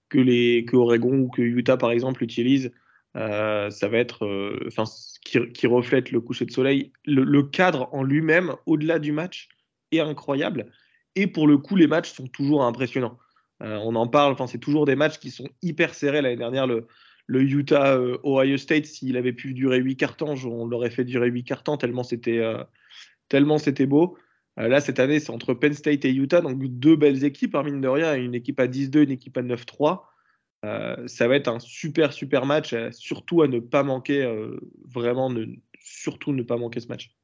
que, les, que Oregon ou que Utah par exemple utilisent. ça va être, enfin, qui, qui, reflète le coucher de soleil. Le, cadre en lui-même, au-delà du match, est incroyable. Et pour le coup, les matchs sont toujours impressionnants. on en parle, c'est toujours des matchs qui sont hyper serrés. L'année dernière, le, le Utah Ohio State, s'il avait pu durer 8 cartons, on l'aurait fait durer 8 cartons tellement c'était tellement c'était beau. Euh, là, cette année, c'est entre Penn State et Utah, donc deux belles équipes, hein, mine de rien, une équipe à 10-2, une équipe à 9-3. Euh, ça va être un super, super match, euh, surtout à ne pas manquer, vraiment, surtout ne pas manquer ce match.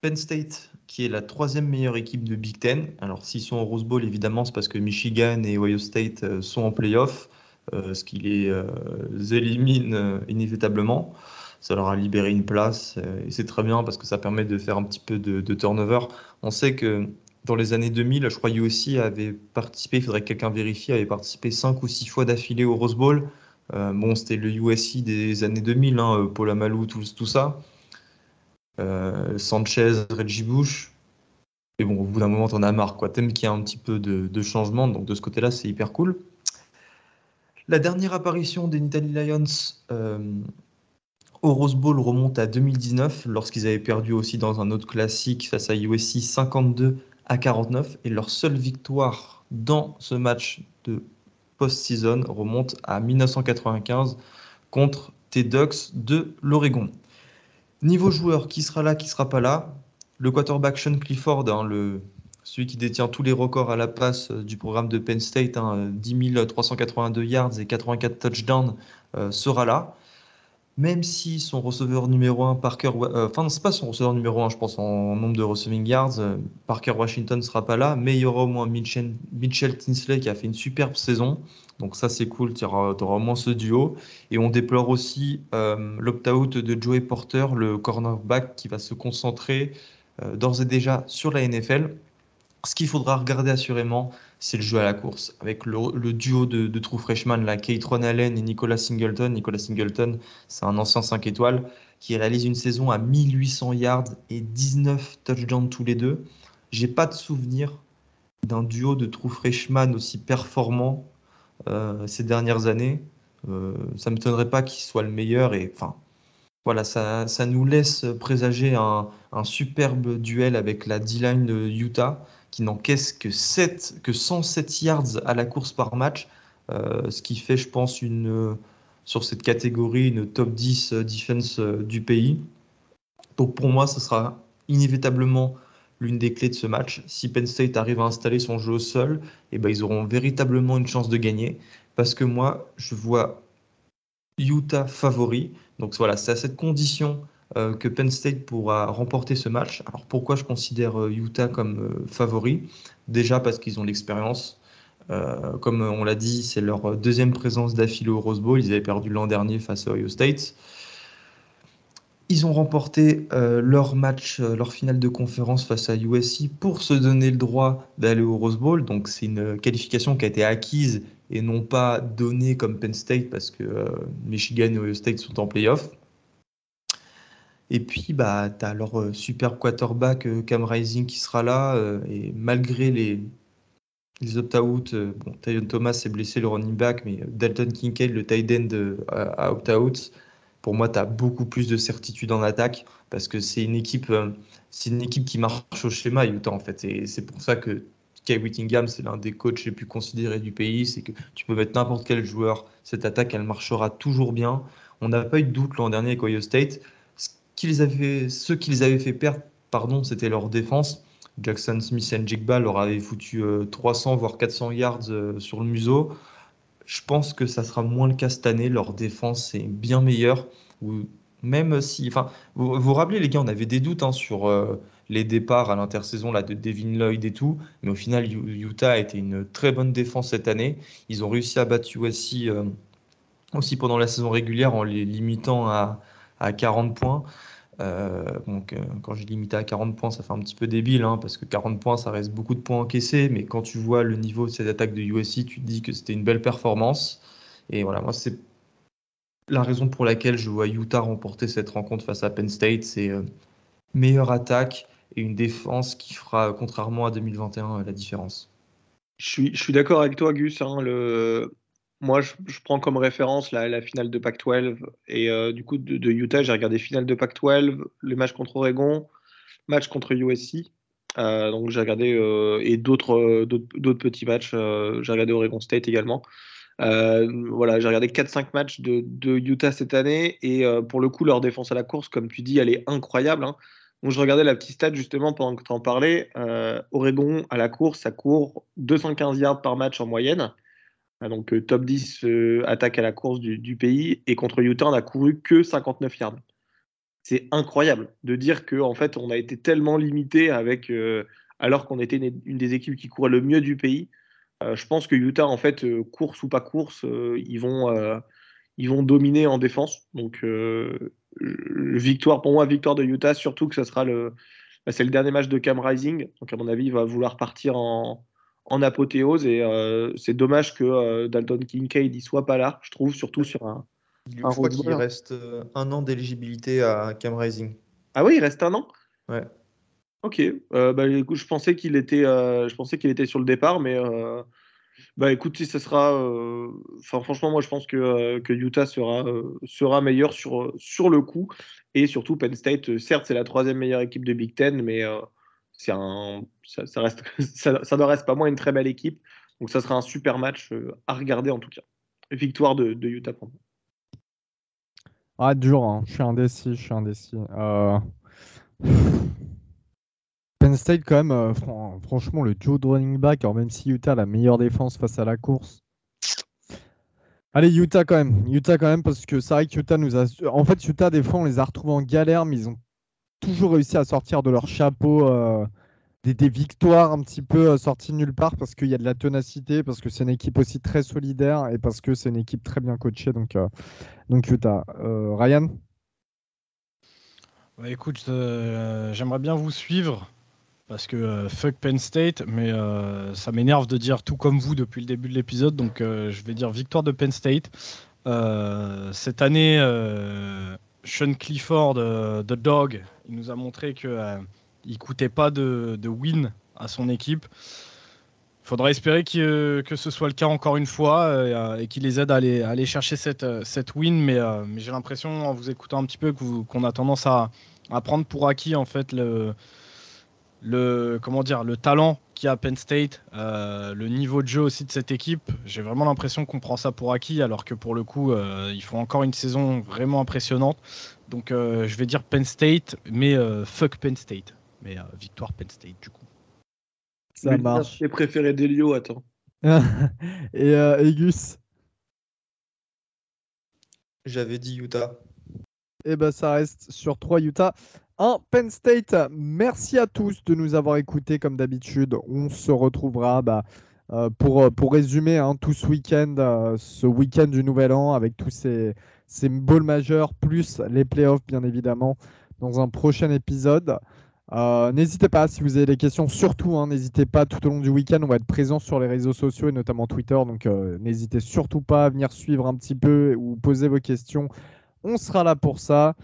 Penn State, qui est la troisième meilleure équipe de Big Ten. Alors, s'ils sont au Rose Bowl, évidemment, c'est parce que Michigan et Ohio State sont en playoff, ce qui les élimine inévitablement ça leur a libéré une place euh, et c'est très bien parce que ça permet de faire un petit peu de, turnover. On sait que dans les années 2000, je crois USC avait participé, il faudrait que quelqu'un vérifie, avait participé 5 ou 6 fois d'affilée au Rose Bowl. Euh, bon, c'était le USC des années 2000, hein, euh, Paul Amalou, tout, ça. Sanchez, Reggie Bush. Et bon, au bout d'un moment, t'en as marre, quoi. T'aimes qu'il y a un petit peu de, changement, donc de ce côté-là, c'est hyper cool. La dernière apparition des Nittany Lions au Rose Bowl remonte à 2019, lorsqu'ils avaient perdu aussi dans un autre classique face à USC 52 à 49. Et leur seule victoire dans ce match de post-season remonte à 1995 contre T-Ducks de l'Oregon. Niveau joueur, qui sera là, qui sera pas là? Le quarterback Sean Clifford, hein, le, celui qui détient tous les records à la passe euh, du programme de Penn State, 10 hein, 382 yards et 84 touchdowns, euh, sera là même si son receveur numéro 1, Parker, euh, enfin, c'est pas son receveur numéro 1, je pense, en nombre de receiving yards, euh, Parker Washington ne sera pas là, mais il y aura au moins Mitchell, Tinsley qui a fait une superbe saison. Donc, ça, c'est cool, tu auras, au moins ce duo. Et on déplore aussi euh, l'opt-out de Joey Porter, le cornerback, qui va se concentrer d'ores et déjà sur la NFL. Ce qu'il faudra regarder assurément, c'est le jeu à la course. Avec le, duo de, de true freshman, Kate Allen et Nicolas Singleton. Nicolas Singleton, c'est un ancien 5 étoiles qui réalise une saison à 1800 yards et 19 touchdowns tous les deux. J'ai pas de souvenir d'un duo de true freshman aussi performant euh, ces dernières années. Euh, ça ne m'étonnerait pas qu'il soit le meilleur. Et enfin, voilà, ça, ça nous laisse présager un, un superbe duel avec la D-line de Utah qui n'encaisse que, 7, que 107 yards à la course par match, euh, ce qui fait, je pense, une, sur cette catégorie une top 10 euh, defense euh, du pays. Donc pour moi, ce sera inévitablement l'une des clés de ce match. Si Penn State arrive à installer son jeu au sol, eh ben, ils auront véritablement une chance de gagner. Parce que moi, je vois Utah favori. Donc voilà, c'est à cette condition euh, que Penn State pourra remporter ce match. Alors pourquoi je considère euh, Utah comme euh, favori? Déjà parce qu'ils ont l'expérience. Euh, comme on l'a dit, c'est leur deuxième présence d'affilée au Rose Bowl. Ils avaient perdu l'an dernier face à Ohio State. Ils ont remporté euh, leur match, euh, leur finale de conférence face à USC pour se donner le droit d'aller au Rose Bowl. Donc c'est une qualification qui a été acquise et non pas donnée comme Penn State parce que Michigan et Ohio State sont en playoff. Et puis, bah, tu as leur super quarterback Cam Rising qui sera là. et malgré les, les opt-out, euh, bon, Thomas s'est blessé, le running back, mais euh, Dalton Kincaid, le tight end euh, à, opt-out. Pour moi, tu as beaucoup plus de certitude en attaque parce que c'est une équipe, une équipe qui marche au schéma Utah en fait. Et c'est pour ça que Kai Whittingham, c'est l'un des coachs les plus considérés du pays. C'est que tu peux mettre n'importe quel joueur, cette attaque, elle marchera toujours bien. On n'a pas eu de doute l'an dernier avec Ohio State. Ce qui les avait, ceux qui les avaient fait perdre, pardon, c'était leur défense. Jackson Smith et Jigba leur avaient foutu 300 euh, voire 400 yards euh, sur le museau. Je pense que ça sera moins le cas cette année. Leur défense est bien meilleure. même si, enfin, vous vous rappelez les gars, on avait des doutes hein, sur euh, les départs à l'intersaison là de Devin Lloyd et tout, mais au final Utah a été une très bonne défense cette année. Ils ont réussi à battre USC aussi pendant la saison régulière en les limitant à 40 points. Euh, donc, euh, quand j'ai limité à 40 points, ça fait un petit peu débile, hein, parce que 40 points, ça reste beaucoup de points encaissés. Mais quand tu vois le niveau de cette attaque de USC, tu te dis que c'était une belle performance. Et voilà, moi, c'est la raison pour laquelle je vois Utah remporter cette rencontre face à Penn State. C'est euh, meilleure attaque et une défense qui fera, contrairement à 2021, la différence. Je suis, je d'accord avec toi, Gus. Hein, moi, je, prends comme référence la, finale de Pac-12 et euh, du coup de, Utah, j'ai regardé finale de Pac-12, le match contre Oregon, match contre USC. Euh, donc j'ai regardé euh, et d'autres d'autres petits matchs. j'ai regardé Oregon State également. voilà, j'ai regardé 4-5 matchs de, Utah cette année et pour le coup leur défense à la course, comme tu dis, elle est incroyable. Hein. Donc je regardais la petite stat justement pendant que tu en parlais. Oregon à la course, ça court 215 yards par match en moyenne. Ah, donc euh, top 10 euh, attaque à la course du, pays. Et contre Utah, on n'a couru que 59 yards. C'est incroyable de dire qu'en en fait, on a été tellement limité avec, euh, alors qu'on était une, des équipes qui courait le mieux du pays. je pense que Utah, en fait, course ou pas course, ils, vont, ils vont dominer en défense. Donc, victoire, pour moi, victoire de Utah, surtout que ça sera le, bah, c'est le dernier match de Cam Rising. Donc, à mon avis, il va vouloir partir en, en apothéose et euh, c'est dommage que euh, Dalton Kincaid ne soit pas là, je trouve, surtout sur un. Je crois qu'il reste euh, un an d'éligibilité à Cam Rising. Ah oui, il reste un an? Ouais. Ok. bah, écoute, je pensais qu'il était, je pensais qu'il était sur le départ, mais bah écoute, si ça sera, enfin franchement, moi je pense que, que Utah sera, sera meilleur sur, sur le coup et surtout Penn State. certes, c'est la troisième meilleure équipe de Big Ten, mais c'est un, ça, reste, *laughs* ça, ne reste pas moins une très belle équipe. Donc ça sera un super match euh, à regarder en tout cas. Victoire de, Utah pour moi. Ah, dur, hein. je suis indécis, je suis indécis. Euh, Penn State, quand même, euh, franchement, le duo de running back, alors même si Utah a la meilleure défense face à la course. Allez, Utah quand même. Utah quand même, parce que c'est vrai que Utah nous a. En fait, Utah, des fois, on les a retrouvés en galère, mais ils ont toujours réussi à sortir de leur chapeau des, victoires un petit peu euh, sorties nulle part parce qu'il y a de la tenacité, parce que c'est une équipe aussi très solidaire et parce que c'est une équipe très bien coachée. Donc, euh, donc Utah. Ryan? Écoute, j'aimerais bien vous suivre parce que fuck Penn State, mais ça m'énerve de dire tout comme vous depuis le début de l'épisode, donc je vais dire victoire de Penn State. cette année, Sean Clifford, The Dog, il nous a montré qu'il euh, ne coûtait pas de, win à son équipe. Il faudra espérer que ce soit le cas encore une fois euh, et qu'il les aide à aller, chercher cette, win. Mais, euh, j'ai l'impression, en vous écoutant un petit peu, qu'on a tendance à, prendre pour acquis en fait le, comment dire, le talent qu'il y a à Penn State, le niveau de jeu aussi de cette équipe. J'ai vraiment l'impression qu'on prend ça pour acquis alors que pour le coup, ils font encore une saison vraiment impressionnante. Donc euh, je vais dire Penn State, mais euh, fuck Penn State. Mais euh, victoire Penn State du coup. Ça marche. J'ai préféré Delio, attends. *laughs* et Egus J'avais dit Utah. Et eh ben ça reste sur 3 Utah. 1 Penn State. Merci à tous de nous avoir écoutés comme d'habitude. On se retrouvera bah, Euh, pour, pour résumer hein, tout ce week-end, ce week-end du Nouvel An avec tous ces, ces balls majeurs, plus les playoffs bien évidemment, dans un prochain épisode. N'hésitez pas, si vous avez des questions, surtout, hein, n'hésitez pas tout au long du week-end, on va être présent sur les réseaux sociaux et notamment Twitter, donc n'hésitez surtout pas à venir suivre un petit peu ou poser vos questions. On sera là pour ça.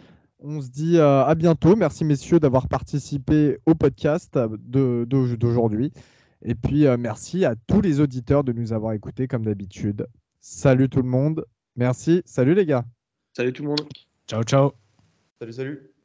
On se dit euh, à bientôt. Merci messieurs d'avoir participé au podcast d'aujourd'hui. Et puis euh, merci à tous les auditeurs de nous avoir écoutés comme d'habitude. Salut tout le monde. Merci. Salut les gars. Salut tout le monde. Ciao, ciao. Salut, salut.